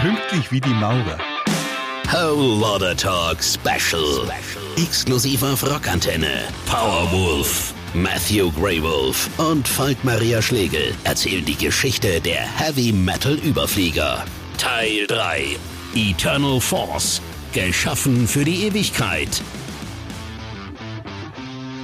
Pünktlich wie die Maurer. Whole Lotta Talk Special. Exklusiv auf Rockantenne. Powerwolf. Matthew Greywolf und Falk Maria Schlegel erzählen die Geschichte der Heavy Metal Überflieger. Teil 3. Eternal Force. Geschaffen für die Ewigkeit.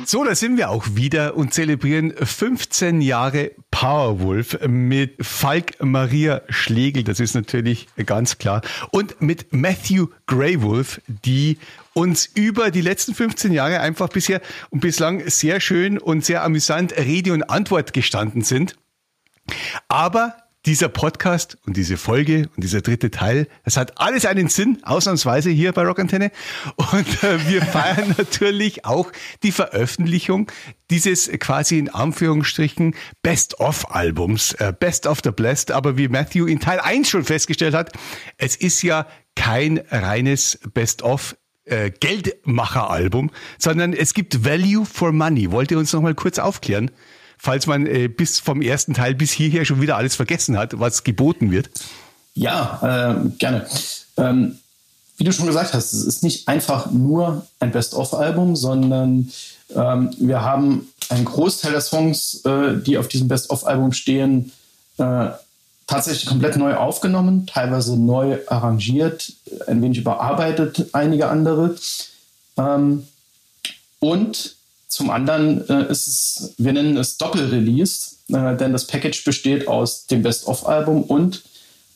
So, da sind wir auch wieder und zelebrieren 15 Jahre Powerwolf mit Falk Maria Schlegel, das ist natürlich ganz klar, und mit Matthew Greywolf, die uns über die letzten 15 Jahre einfach bisher und bislang sehr schön und sehr amüsant Rede und Antwort gestanden sind. Aber dieser Podcast und diese Folge und dieser dritte Teil, das hat alles einen Sinn, ausnahmsweise hier bei Rockantenne. Und äh, wir feiern natürlich auch die Veröffentlichung dieses quasi in Anführungsstrichen Best-of-Albums, äh, Best of the Blessed. Aber wie Matthew in Teil 1 schon festgestellt hat, es ist ja kein reines Best-of äh, Geldmacher-Album, sondern es gibt Value for Money. Wollt ihr uns noch mal kurz aufklären? Falls man äh, bis vom ersten Teil bis hierher schon wieder alles vergessen hat, was geboten wird? Ja, äh, gerne. Ähm, wie du schon gesagt hast, es ist nicht einfach nur ein Best-of-Album, sondern ähm, wir haben einen Großteil der Songs, äh, die auf diesem Best-of-Album stehen, äh, tatsächlich komplett neu aufgenommen, teilweise neu arrangiert, ein wenig überarbeitet, einige andere. Ähm, und zum anderen äh, ist es, wir nennen es Doppelrelease, äh, denn das Package besteht aus dem Best-of-Album und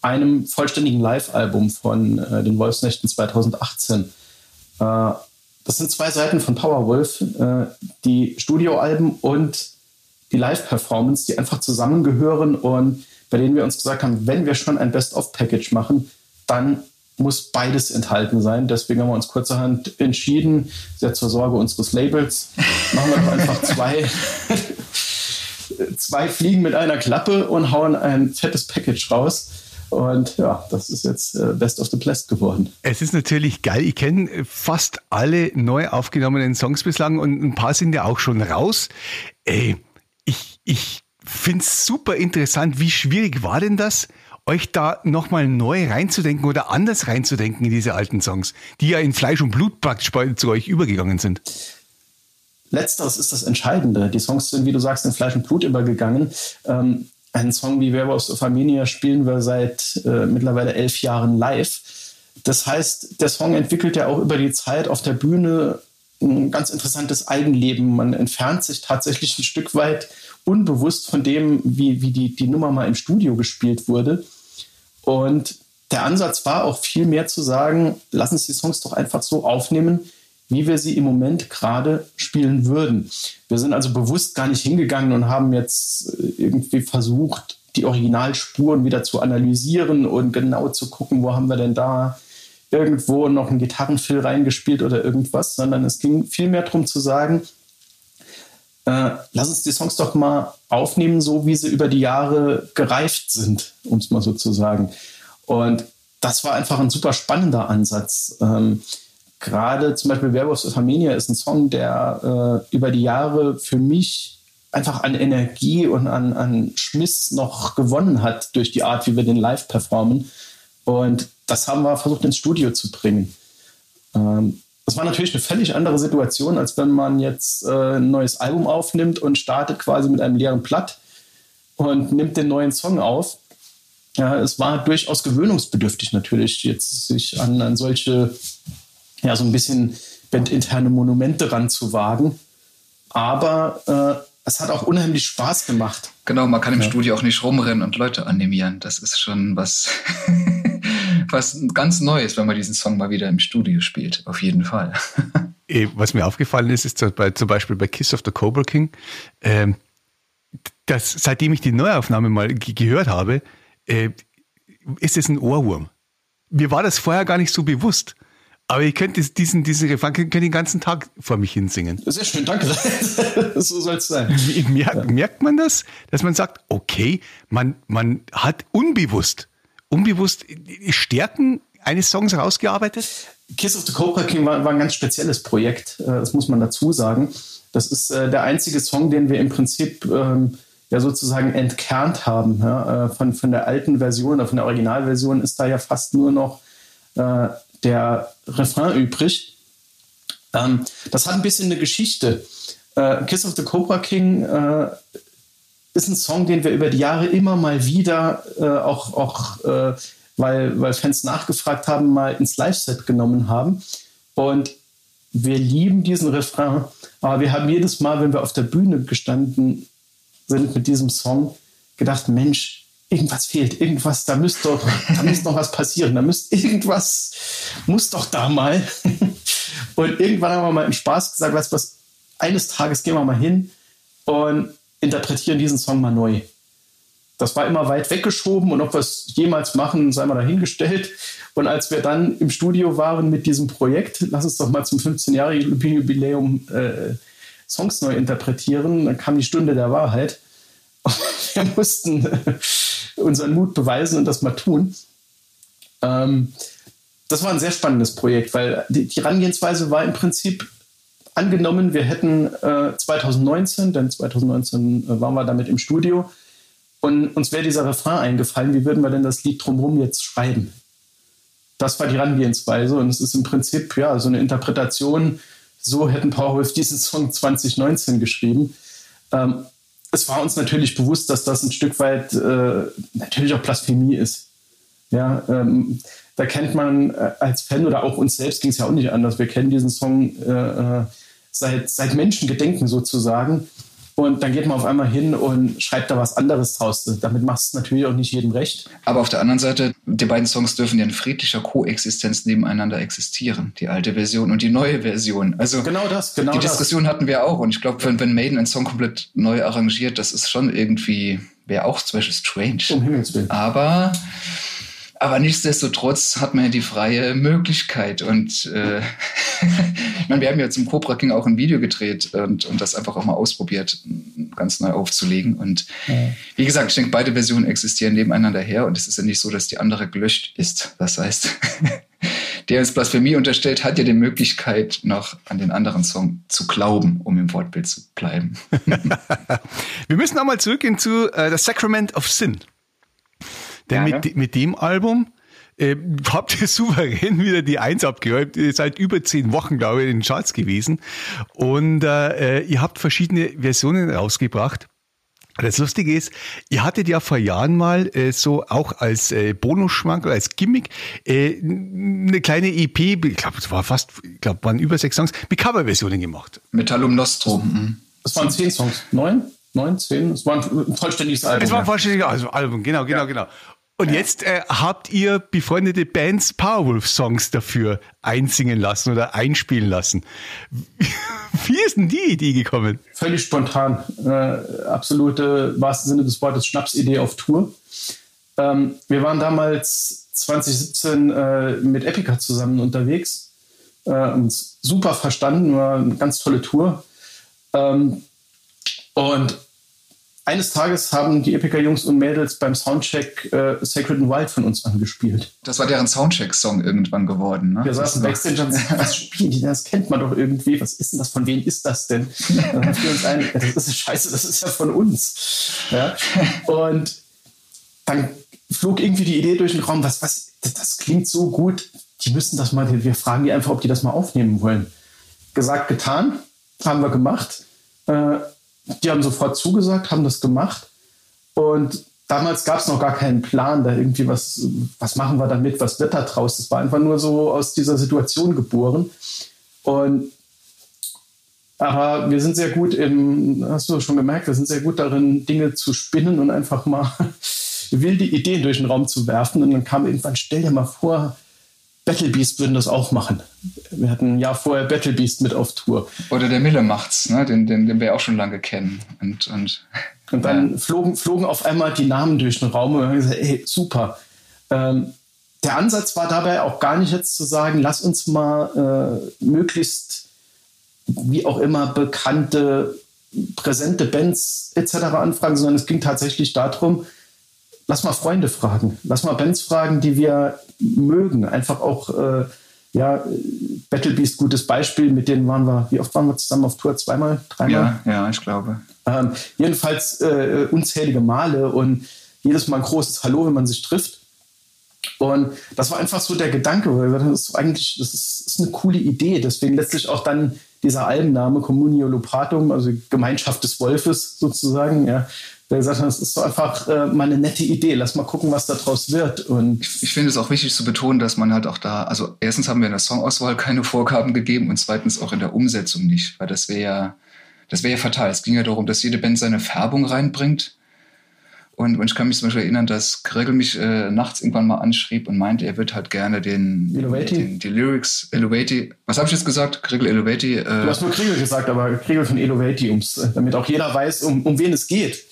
einem vollständigen Live-Album von äh, den Wolfsnächten 2018. Äh, das sind zwei Seiten von Powerwolf, äh, die Studioalben und die Live-Performance, die einfach zusammengehören und bei denen wir uns gesagt haben, wenn wir schon ein Best-of-Package machen, dann muss beides enthalten sein. Deswegen haben wir uns kurzerhand entschieden, sehr zur Sorge unseres Labels, machen wir doch einfach zwei, zwei Fliegen mit einer Klappe und hauen ein fettes Package raus. Und ja, das ist jetzt äh, Best of the Blessed geworden. Es ist natürlich geil. Ich kenne fast alle neu aufgenommenen Songs bislang und ein paar sind ja auch schon raus. Ey, ich, ich finde es super interessant. Wie schwierig war denn das? Euch da nochmal neu reinzudenken oder anders reinzudenken in diese alten Songs, die ja in Fleisch und Blut praktisch zu euch übergegangen sind? Letzteres ist das Entscheidende. Die Songs sind, wie du sagst, in Fleisch und Blut übergegangen. Ähm, einen Song wie Werewolves of Armenia spielen wir seit äh, mittlerweile elf Jahren live. Das heißt, der Song entwickelt ja auch über die Zeit auf der Bühne ein ganz interessantes Eigenleben. Man entfernt sich tatsächlich ein Stück weit unbewusst von dem, wie, wie die, die Nummer mal im Studio gespielt wurde. Und der Ansatz war auch viel mehr zu sagen, lass uns die Songs doch einfach so aufnehmen, wie wir sie im Moment gerade spielen würden. Wir sind also bewusst gar nicht hingegangen und haben jetzt äh, irgendwie versucht, die Originalspuren wieder zu analysieren und genau zu gucken, wo haben wir denn da irgendwo noch einen Gitarrenfill reingespielt oder irgendwas, sondern es ging vielmehr darum zu sagen, äh, lass uns die Songs doch mal aufnehmen, so wie sie über die Jahre gereift sind, um es mal so zu sagen. Und das war einfach ein super spannender Ansatz. Ähm, Gerade zum Beispiel Werewolves of Armenia ist ein Song, der äh, über die Jahre für mich einfach an Energie und an, an Schmiss noch gewonnen hat durch die Art, wie wir den live performen. Und das haben wir versucht ins Studio zu bringen. Ähm, das war natürlich eine völlig andere Situation, als wenn man jetzt äh, ein neues Album aufnimmt und startet quasi mit einem leeren Blatt und nimmt den neuen Song auf. Ja, es war durchaus gewöhnungsbedürftig natürlich, jetzt sich an, an solche, ja, so ein bisschen bandinterne Monumente ranzuwagen. Aber äh, es hat auch unheimlich Spaß gemacht. Genau, man kann im ja. Studio auch nicht rumrennen und Leute animieren. Das ist schon was was ganz Neues, wenn man diesen Song mal wieder im Studio spielt. Auf jeden Fall. Eh, was mir aufgefallen ist, ist zum Beispiel bei Kiss of the Cobra King, ähm, dass seitdem ich die Neuaufnahme mal gehört habe, äh, ist es ein Ohrwurm. Mir war das vorher gar nicht so bewusst. Aber ich könnte diesen, diesen Refrain könnte den ganzen Tag vor mich hinsingen. Sehr schön, danke. so soll es sein. Merkt, ja. merkt man das, dass man sagt, okay, man, man hat unbewusst unbewusst Stärken eines Songs rausgearbeitet? Kiss of the Cobra King war, war ein ganz spezielles Projekt, äh, das muss man dazu sagen. Das ist äh, der einzige Song, den wir im Prinzip ähm, ja sozusagen entkernt haben. Äh, von, von der alten Version oder von der Originalversion ist da ja fast nur noch der Refrain übrig. Ähm, das hat ein bisschen eine Geschichte. Kiss of the Cobra King äh, ist ein Song, den wir über die Jahre immer mal wieder, äh, auch, auch äh, weil, weil Fans nachgefragt haben, mal ins Live-Set genommen haben. Und wir lieben diesen Refrain, aber wir haben jedes Mal, wenn wir auf der Bühne gestanden sind mit diesem Song, gedacht, Mensch, irgendwas fehlt, irgendwas, da müsste doch, da müsste noch was passieren, da müsste irgendwas, muss doch da mal. Und irgendwann haben wir mal im Spaß gesagt, weißt du was, eines Tages gehen wir mal hin und interpretieren diesen Song mal neu. Das war immer weit weggeschoben und ob wir es jemals machen, sei mal dahingestellt. Und als wir dann im Studio waren mit diesem Projekt, lass uns doch mal zum 15-jährigen Jubiläum äh, Songs neu interpretieren, dann kam die Stunde der Wahrheit. Und wir mussten unseren Mut beweisen und das mal tun. Ähm, das war ein sehr spannendes Projekt, weil die, die Herangehensweise war im Prinzip angenommen, wir hätten äh, 2019, denn 2019 äh, waren wir damit im Studio, und uns wäre dieser Refrain eingefallen, wie würden wir denn das Lied drumherum jetzt schreiben? Das war die Herangehensweise und es ist im Prinzip ja so eine Interpretation, so hätten Powerwolf diesen Song 2019 geschrieben. Ähm, es war uns natürlich bewusst, dass das ein Stück weit äh, natürlich auch Blasphemie ist. Ja, ähm, da kennt man äh, als Fan oder auch uns selbst ging es ja auch nicht anders. Wir kennen diesen Song äh, äh seit, seit Menschengedenken sozusagen. Und dann geht man auf einmal hin und schreibt da was anderes draus. Damit macht es natürlich auch nicht jedem recht. Aber auf der anderen Seite, die beiden Songs dürfen ja in friedlicher Koexistenz nebeneinander existieren. Die alte Version und die neue Version. Also genau das, genau Die das. Diskussion hatten wir auch. Und ich glaube, wenn, wenn Maiden einen Song komplett neu arrangiert, das ist schon irgendwie, wäre auch zum Beispiel strange. Um Himmels Willen. Aber aber nichtsdestotrotz hat man ja die freie Möglichkeit. Und äh, ich meine, wir haben ja zum Cobra King auch ein Video gedreht und, und das einfach auch mal ausprobiert, ganz neu aufzulegen. Und ja. wie gesagt, ich denke, beide Versionen existieren nebeneinander her und es ist ja nicht so, dass die andere gelöscht ist. Das heißt, der uns Blasphemie unterstellt, hat ja die Möglichkeit, noch an den anderen Song zu glauben, um im Wortbild zu bleiben. wir müssen einmal zurückgehen zu uh, The Sacrament of Sin. Denn ja, mit, mit dem Album äh, habt ihr souverän wieder die Eins abgeräumt. Ihr seid über zehn Wochen, glaube ich, in den Charts gewesen. Und äh, ihr habt verschiedene Versionen rausgebracht. Das Lustige ist, ihr hattet ja vor Jahren mal äh, so auch als äh, Bonusschmank oder als Gimmick äh, eine kleine EP, ich glaube, es war fast, ich glaube, waren über sechs Songs, mit Coverversionen gemacht. Metallum Nostrum. Es waren zehn Songs. Neun? Neun, zehn? Es war ein vollständiges Album. Es war ein vollständiges Album, genau, genau, ja. genau. Und jetzt äh, habt ihr befreundete Bands Powerwolf-Songs dafür einsingen lassen oder einspielen lassen. Wie ist denn die Idee gekommen? Völlig spontan. Äh, absolute, wahrsten Sinne des Wortes, Schnapsidee auf Tour. Ähm, wir waren damals 2017 äh, mit Epica zusammen unterwegs. Äh, uns super verstanden, war eine ganz tolle Tour. Ähm, und eines Tages haben die Epica-Jungs und Mädels beim Soundcheck äh, Sacred and Wild von uns angespielt. Das war deren Soundcheck-Song irgendwann geworden. Ne? Wir saßen Backstage und sagten, was spielen die? Das kennt man doch irgendwie. Was ist denn das? Von wem ist das denn? Dann haben wir uns ein, das ist scheiße, das ist ja von uns. Ja? Und dann flog irgendwie die Idee durch den Raum, was, was, das, das klingt so gut, die müssen das mal, wir fragen die einfach, ob die das mal aufnehmen wollen. Gesagt, getan, haben wir gemacht. Äh, die haben sofort zugesagt, haben das gemacht. Und damals gab es noch gar keinen Plan, da irgendwie was, was machen wir damit, was wird da draus. Das war einfach nur so aus dieser Situation geboren. Und aber wir sind sehr gut im, hast du schon gemerkt, wir sind sehr gut darin, Dinge zu spinnen und einfach mal wilde Ideen durch den Raum zu werfen. Und dann kam irgendwann, stell dir mal vor, Battle Beast würden das auch machen. Wir hatten ein Jahr vorher Battle Beast mit auf Tour. Oder der Mille macht's, ne? den, den, den wir auch schon lange kennen. Und, und, und dann ja. flogen, flogen auf einmal die Namen durch den Raum und wir haben gesagt, ey, super. Ähm, der Ansatz war dabei auch gar nicht jetzt zu sagen, lass uns mal äh, möglichst, wie auch immer, bekannte, präsente Bands etc. anfragen, sondern es ging tatsächlich darum, lass mal Freunde fragen, lass mal Bands fragen, die wir mögen, einfach auch äh, ja, Battle Beast, gutes Beispiel, mit denen waren wir, wie oft waren wir zusammen auf Tour? Zweimal, dreimal? Ja, ja, ich glaube. Ähm, jedenfalls äh, unzählige Male und jedes Mal ein großes Hallo, wenn man sich trifft. Und das war einfach so der Gedanke, weil das ist eigentlich, das ist, ist eine coole Idee. Deswegen letztlich auch dann dieser Albenname Communio Lopatum, also Gemeinschaft des Wolfes sozusagen, ja, der gesagt hat, das ist einfach äh, mal eine nette Idee, lass mal gucken, was daraus wird. Und ich, finde es auch wichtig zu betonen, dass man halt auch da, also erstens haben wir in der Songauswahl keine Vorgaben gegeben und zweitens auch in der Umsetzung nicht, weil das wäre ja, das wäre ja fatal. Es ging ja darum, dass jede Band seine Färbung reinbringt und, und ich kann mich zum Beispiel erinnern, dass Gregel mich äh, nachts irgendwann mal anschrieb und meinte, er wird halt gerne den, den die Lyrics Elevati. Was habe ich jetzt gesagt? Gregel Elevati. Äh, du hast nur Gregel gesagt, aber Gregel von Elevati, ums, damit auch jeder weiß, um, um wen es geht.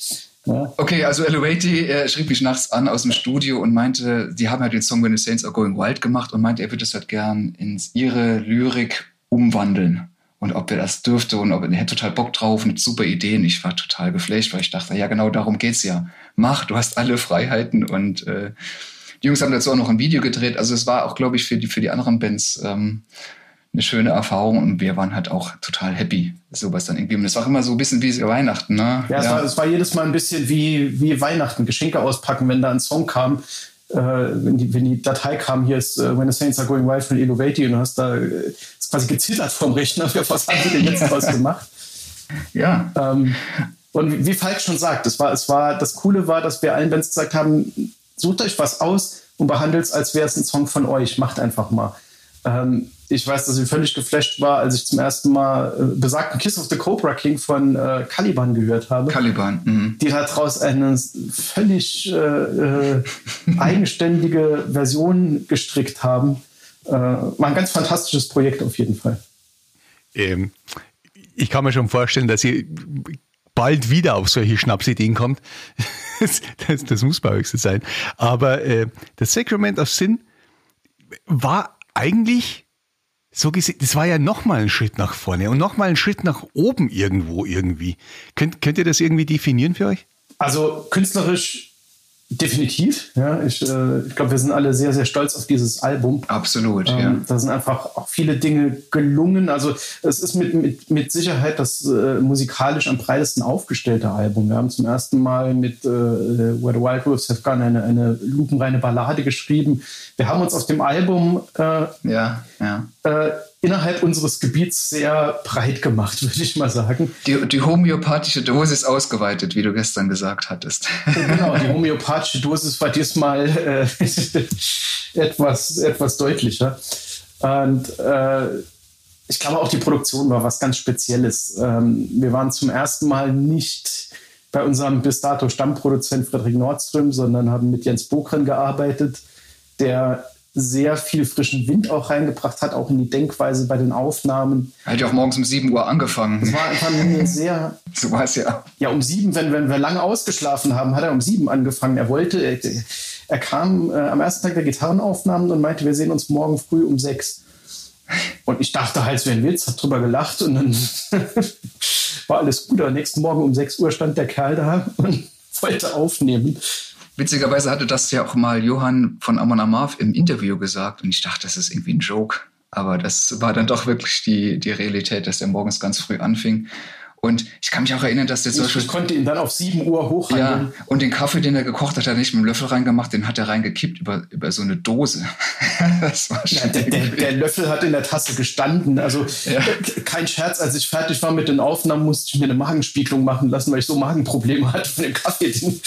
Ja. Okay, also Elevati äh, schrieb mich nachts an aus dem Studio und meinte, die haben halt den Song When the Saints Are Going Wild gemacht und meinte, er würde es halt gern in ihre Lyrik umwandeln und ob er das dürfte und ob er, er hätte total Bock drauf, eine super Idee. Und ich war total geflasht, weil ich dachte, ja, genau darum geht's ja. Mach, du hast alle Freiheiten und äh, die Jungs haben dazu auch noch ein Video gedreht. Also es war auch, glaube ich, für die, für die anderen Bands ähm, eine schöne Erfahrung und wir waren halt auch total happy, sowas dann irgendwie. Und es war immer so ein bisschen wie Weihnachten, ne? Ja, es, ja. War, es war jedes Mal ein bisschen wie, wie Weihnachten, Geschenke auspacken, wenn da ein Song kam, äh, wenn, die, wenn die Datei kam, hier ist uh, When the Saints are Going Wild von Innovati und du hast da äh, quasi gezittert vom Rechner, was haben sie denn jetzt draus gemacht? Ja. Ähm, und wie Falk schon sagt, es war, es war, das Coole war, dass wir allen Bands gesagt haben, sucht euch was aus und behandelt es, als wäre es ein Song von euch. Macht einfach mal. Ähm, ich weiß, dass ich völlig geflasht war, als ich zum ersten Mal äh, besagten Kiss of the Cobra King von äh, Caliban gehört habe. Caliban, mh. Die daraus eine völlig äh, äh, eigenständige Version gestrickt haben. Äh, war ein ganz fantastisches Projekt auf jeden Fall. Ähm, ich kann mir schon vorstellen, dass ihr bald wieder auf solche Schnapsideen kommt. das, das, das, muss bei euch so sein. Aber äh, das Sacrament of Sin war eigentlich so gesehen, das war ja nochmal ein Schritt nach vorne und nochmal ein Schritt nach oben irgendwo irgendwie. Könnt, könnt ihr das irgendwie definieren für euch? Also künstlerisch Definitiv, ja. Ich, äh, ich glaube, wir sind alle sehr, sehr stolz auf dieses Album. Absolut, ähm, ja. Da sind einfach auch viele Dinge gelungen. Also es ist mit, mit, mit Sicherheit das äh, musikalisch am breitesten aufgestellte Album. Wir haben zum ersten Mal mit äh, Where the Wild Wolves Have Gone eine, eine lupenreine Ballade geschrieben. Wir haben uns auf dem Album äh, ja, ja. Äh, innerhalb unseres Gebiets sehr breit gemacht, würde ich mal sagen. Die, die homöopathische Dosis ausgeweitet, wie du gestern gesagt hattest. Genau, die homöopathische Dosis war diesmal äh, etwas, etwas deutlicher. Und äh, ich glaube auch die Produktion war was ganz Spezielles. Ähm, wir waren zum ersten Mal nicht bei unserem bis dato Stammproduzent Friedrich Nordström, sondern haben mit Jens Bokren gearbeitet, der sehr viel frischen Wind auch reingebracht hat, auch in die Denkweise bei den Aufnahmen. Er hat ja auch morgens um 7 Uhr angefangen. Es war einfach eine sehr. so war es ja. Ja, um sieben, wenn, wenn wir lange ausgeschlafen haben, hat er um sieben angefangen. Er wollte, er, er kam äh, am ersten Tag der Gitarrenaufnahmen und meinte, wir sehen uns morgen früh um sechs. Und ich dachte halt, es wäre ein Witz, hat drüber gelacht und dann war alles gut. Aber nächsten Morgen um sechs Uhr stand der Kerl da und wollte aufnehmen. Witzigerweise hatte das ja auch mal Johann von Amon Amarth im Interview gesagt und ich dachte, das ist irgendwie ein Joke. Aber das war dann doch wirklich die, die Realität, dass er morgens ganz früh anfing. Und ich kann mich auch erinnern, dass der so. Ich konnte ihn dann auf 7 Uhr hochhandeln. Ja, und den Kaffee, den er gekocht hat, hat er nicht mit dem Löffel reingemacht, den hat er reingekippt über, über so eine Dose. das war ja, der, der, der, Löffel hat in der Tasse gestanden. Also ja. kein Scherz, als ich fertig war mit den Aufnahmen, musste ich mir eine Magenspiegelung machen lassen, weil ich so Magenprobleme hatte von dem Kaffee, den,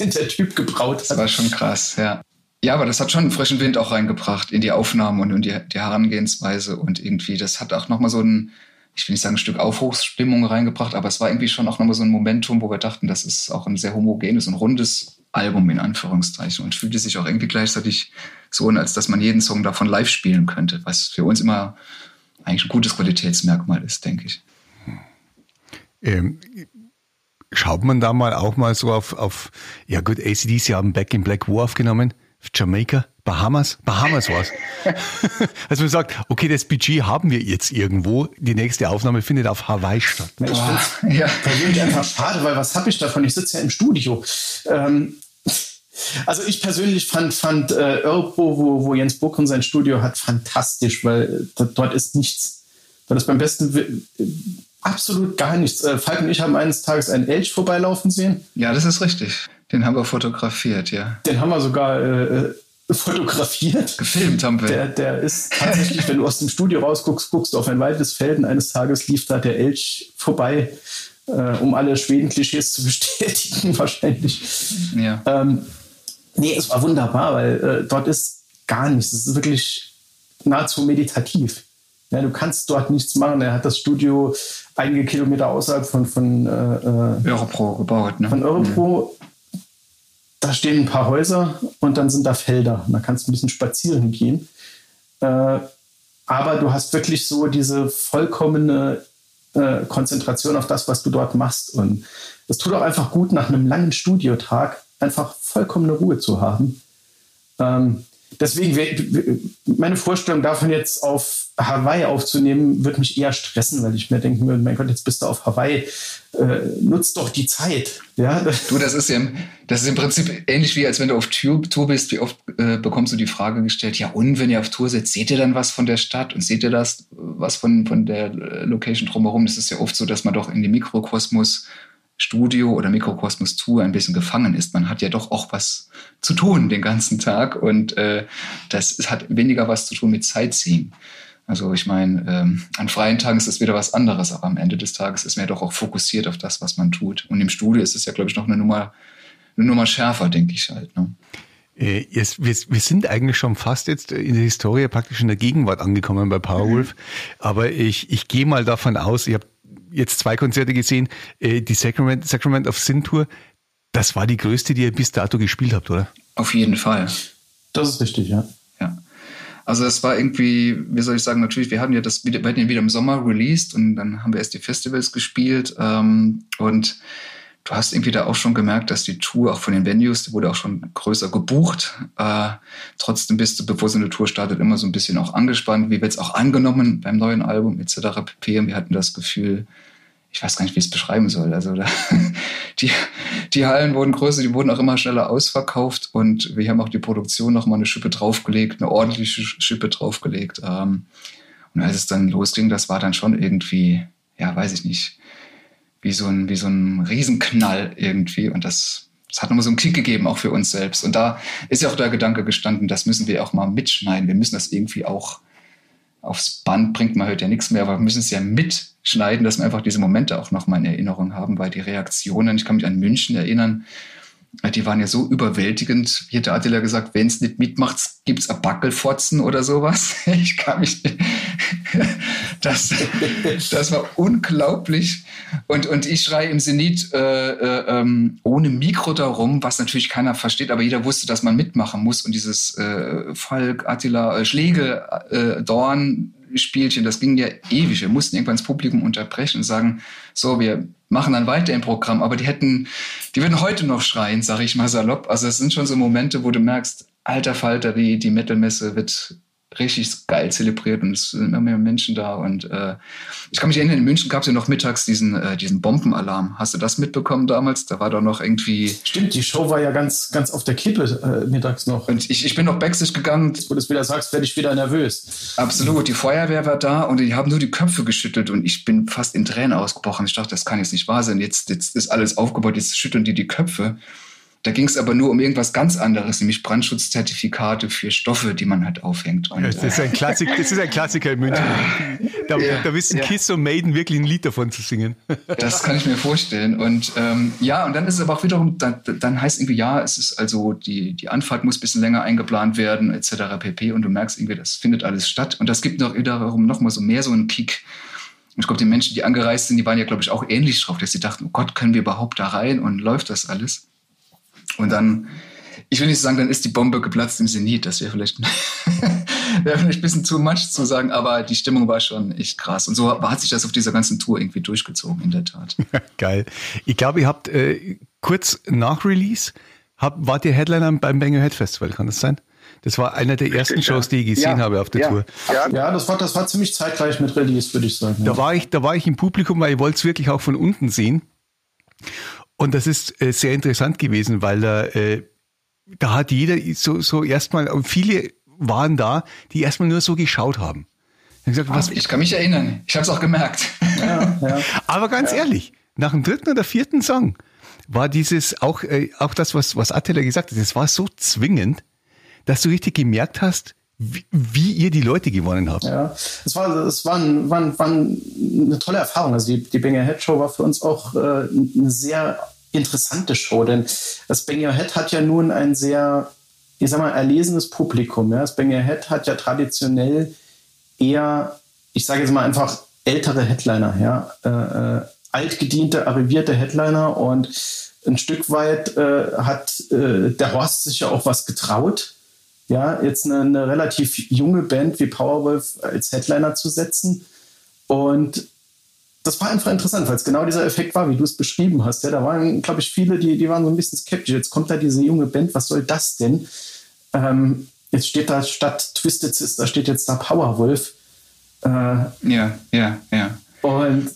den der Typ gebraut hat. Das war schon krass, ja. Ja, aber das hat schon einen frischen Wind auch reingebracht in die Aufnahmen und in die, die Herangehensweise und irgendwie, das hat auch nochmal so ein, ich will nicht sagen, ein Stück Aufbruchsstimmung reingebracht, aber es war irgendwie schon auch nochmal so ein Momentum, wo wir dachten, das ist auch ein sehr homogenes und rundes Album in Anführungszeichen und fühlte sich auch irgendwie gleichzeitig so an, als dass man jeden Song davon live spielen könnte, was für uns immer eigentlich ein gutes Qualitätsmerkmal ist, denke ich. Ähm, schaut man da mal auch mal so auf, auf ja gut, ACDC haben Back in Black War aufgenommen, Jamaika, Bahamas, Bahamas war's. also man sagt, okay, das Budget haben wir jetzt irgendwo. Die nächste Aufnahme findet auf Hawaii statt. Ich finde ja. persönlich einfach schade, weil was habe ich davon? Ich sitze ja im Studio. Ähm, Also ich persönlich fand, fand äh, Europro, wo, wo Jens Burkhardt sein Studio hat, fantastisch, weil äh, dort ist nichts. Dort ist beim besten äh, absolut gar nichts. Äh, Falk und ich haben eines Tages einen Elch vorbeilaufen sehen. Ja, das ist richtig. Den haben wir fotografiert, ja. Den haben wir sogar äh, fotografiert. Gefilmt haben wir. Der, der ist tatsächlich, wenn du aus dem Studio rausguckst, guckst du auf ein weites Feld und eines Tages lief da der Elch vorbei, äh, um alle Schweden-Klischees zu bestätigen, wahrscheinlich. Ja. Ähm, Nee, es war wunderbar, weil äh, dort ist gar nichts. Es ist wirklich nahezu meditativ. Ja, du kannst dort nichts machen. Er hat das Studio einige Kilometer außerhalb von, von äh, äh Europro gebaut. Ne? Von Europro. Da stehen ein paar Häuser und dann sind da Felder. Da kannst du ein bisschen spazieren gehen. Äh, aber du hast wirklich so diese vollkommene äh, Konzentration auf das, was du dort machst. Und es tut auch einfach gut nach einem langen Studiotag einfach vollkommene Ruhe zu haben. Ähm, deswegen, meine Vorstellung davon jetzt auf Hawaii aufzunehmen, wird mich eher stressen, weil ich mir denken würde, mein Gott, jetzt bist du auf Hawaii, äh, nutzt doch die Zeit. Ja? Du, das ist ja, das ist im Prinzip ähnlich wie als wenn du auf Tour, bist, wie oft äh, bekommst du die Frage gestellt, ja und wenn ihr auf Tour seid, seht ihr dann was von der Stadt und seht ihr das, was von, von der äh, Location drumherum? Das ist ja oft so, dass man doch in dem Mikrokosmos Studio oder Mikrokosmos Tour ein bisschen gefangen ist. Man hat ja doch auch was zu tun den ganzen Tag und äh, das hat weniger was zu tun mit Sightseeing. Also ich meine, ähm, an freien Tagen ist es wieder was anderes, aber am Ende des Tages ist man ja doch auch fokussiert auf das, was man tut. Und im Studio ist es ja, glaube ich, noch eine Nummer, eine Nummer schärfer, denke ich halt. Ne? Äh, jetzt, wir, wir sind eigentlich schon fast jetzt in der Historie praktisch in der Gegenwart angekommen bei Powerwolf. Mhm. Aber ich, ich gehe mal davon aus, ich habe jetzt zwei Konzerte gesehen. Äh, die Sacrament, Sacrament of Sin Tour, das war die größte, die ihr bis dato gespielt habt, oder? Auf jeden Fall. Das ist richtig, ja. Also es war irgendwie, wie soll ich sagen, natürlich, wir haben ja das wir hatten ja wieder im Sommer released und dann haben wir erst die Festivals gespielt ähm, und du hast irgendwie da auch schon gemerkt, dass die Tour auch von den Venues, die wurde auch schon größer gebucht. Äh, trotzdem bist du, bevor so eine Tour startet, immer so ein bisschen auch angespannt. Wie wird es auch angenommen beim neuen Album etc. pp. Und wir hatten das Gefühl, ich weiß gar nicht, wie ich es beschreiben soll. Also da, die, die Hallen wurden größer, die wurden auch immer schneller ausverkauft und wir haben auch die Produktion noch mal eine Schippe draufgelegt, eine ordentliche Schippe draufgelegt. Ähm, und als es dann losging, das war dann schon irgendwie, ja, weiß ich nicht, wie so ein, wie so ein Riesenknall irgendwie. Und das, das hat nochmal so einen Kick gegeben, auch für uns selbst. Und da ist ja auch der Gedanke gestanden, das müssen wir auch mal mitschneiden. Wir müssen das irgendwie auch aufs Band bringt man heute ja nichts mehr, aber wir müssen es ja mitschneiden, dass wir einfach diese Momente auch nochmal in Erinnerung haben, weil die Reaktionen, ich kann mich an München erinnern, die waren ja so überwältigend. Hier hat der Attila gesagt, wenn es nicht mitmacht, gibt es Backelfotzen oder sowas. Ich kann mich, das, das war unglaublich. Und, und ich schreie im Zenit äh, äh, ähm, ohne Mikro darum, was natürlich keiner versteht, aber jeder wusste, dass man mitmachen muss. Und dieses äh, Falk, Attila, äh, Schläge, äh, Dorn, Spielchen, das ging ja ewig. Wir mussten irgendwann das Publikum unterbrechen und sagen, so, wir machen dann weiter im Programm, aber die hätten, die würden heute noch schreien, sag ich mal salopp. Also es sind schon so Momente, wo du merkst, alter Falter, die, die Metal-Messe wird richtig geil zelebriert und es sind immer mehr Menschen da. Und äh, ich kann mich erinnern, in München gab es ja noch mittags diesen, äh, diesen Bombenalarm. Hast du das mitbekommen damals? Da war doch noch irgendwie. Stimmt, die Show war ja ganz, ganz auf der Kippe äh, mittags noch. Und ich, ich bin noch Backstage gegangen. Wo du es wieder sagst, werde ich wieder nervös. Absolut. Die Feuerwehr war da und die haben nur die Köpfe geschüttelt und ich bin fast in Tränen ausgebrochen. Ich dachte, das kann jetzt nicht wahr sein. Jetzt, jetzt ist alles aufgebaut, jetzt schütteln die die Köpfe. Da ging es aber nur um irgendwas ganz anderes, nämlich Brandschutzzertifikate für Stoffe, die man halt aufhängt. Und, das, ist ein Klassik, das ist ein Klassiker in München. Da, ja, da wissen ja. Kiss und Maiden wirklich ein Lied davon zu singen. Das kann ich mir vorstellen. Und ähm, ja, und dann ist es aber auch wiederum, dann, dann heißt irgendwie, ja, es ist also, die, die Anfahrt muss ein bisschen länger eingeplant werden, etc. pp. Und du merkst irgendwie, das findet alles statt. Und das gibt noch wiederum noch mal so mehr so einen Kick. Ich glaube, die Menschen, die angereist sind, die waren ja, glaube ich, auch ähnlich drauf, dass sie dachten, oh Gott, können wir überhaupt da rein und läuft das alles? Und dann, ich will nicht sagen, dann ist die Bombe geplatzt im Zenit. Das wäre vielleicht, wäre vielleicht ein bisschen too much zu sagen, aber die Stimmung war schon echt krass. Und so hat sich das auf dieser ganzen Tour irgendwie durchgezogen, in der Tat. Geil. Ich glaube, ihr habt äh, kurz nach Release, habt, wart ihr Headliner beim Banger Head Festival, kann das sein? Das war einer der ersten Shows, die ich gesehen ja, habe auf der ja, Tour. Ja, das war, das war ziemlich zeitgleich mit Release, würde ich sagen. Da war ich, da war ich im Publikum, weil ich wollte es wirklich auch von unten sehen. Und das ist äh, sehr interessant gewesen, weil da äh, da hat jeder so, so erstmal, viele waren da, die erstmal nur so geschaut haben. Gesagt, was, ich kann mich erinnern. Ich habe es auch gemerkt. Ja, ja. Aber ganz ja. ehrlich, nach dem dritten oder vierten Song war dieses auch, äh, auch das, was, was Attila gesagt hat, das war so zwingend, dass du richtig gemerkt hast, wie, wie ihr die Leute gewonnen habt. Ja, es war, es war, ein, war, ein, war eine tolle Erfahrung. Also die, die Bang Your Head Show war für uns auch äh, eine sehr interessante Show, denn das Bang Your Head hat ja nun ein sehr, ich sag mal, erlesenes Publikum. Ja? Das Bang Your Head hat ja traditionell eher, ich sage jetzt mal einfach ältere Headliner, ja, äh, äh, altgediente, arrivierte Headliner und ein Stück weit äh, hat äh, der Horst sich ja auch was getraut, ja, jetzt eine, eine, relativ junge Band wie Powerwolf als Headliner zu setzen und das war einfach interessant, weil es genau dieser Effekt war, wie du es beschrieben hast. Ja, da waren, glaube ich, viele, die, die waren so ein bisschen skeptisch. Jetzt kommt da diese junge Band, was soll das denn? Ähm, Jetzt steht da statt Twisted Sister steht jetzt da Powerwolf. Äh, ja, ja, ja. Und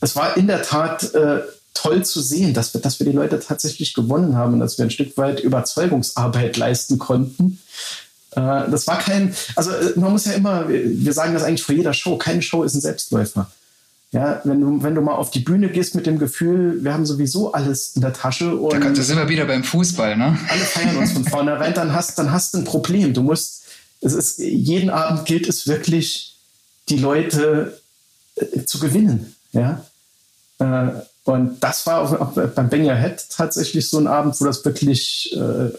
es war in der Tat äh, toll zu sehen, dass wir, dass wir die Leute tatsächlich gewonnen haben und dass wir ein Stück weit Überzeugungsarbeit leisten konnten. Äh, das war kein, also äh, man muss ja immer, wir sagen das eigentlich vor jeder Show, keine Show ist ein Selbstläufer. Ja, wenn du, wenn du mal auf die Bühne gehst mit dem Gefühl, wir haben sowieso alles in der Tasche und. Da, sind wir wieder beim Fußball, ne? Alle feiern uns von vornherein, dann hast, dann hast du ein Problem. Du musst, es ist, jeden Abend gilt es wirklich, die Leute äh, zu gewinnen, ja. Und das war auch, beim Your Head tatsächlich so ein Abend, wo das wirklich äh,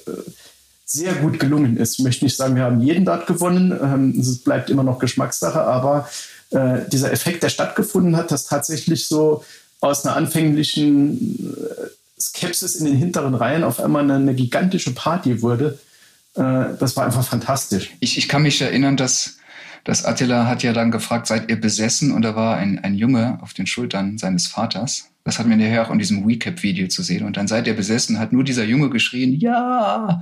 sehr gut gelungen ist. Ich möchte nicht sagen, wir haben jeden Dart gewonnen. Ähm, es bleibt immer noch Geschmackssache, aber äh, dieser Effekt, der stattgefunden hat, dass tatsächlich so aus einer anfänglichen äh, Skepsis in den hinteren Reihen auf einmal eine, eine gigantische Party wurde. Äh, das war einfach fantastisch. Ich, ich kann mich erinnern, dass, dass Attila hat ja dann gefragt, seid ihr besessen? Und da war ein, ein Junge auf den Schultern seines Vaters. Das hatten wir nachher auch in diesem Recap-Video zu sehen. Und dann seid ihr besessen, hat nur dieser Junge geschrien, ja!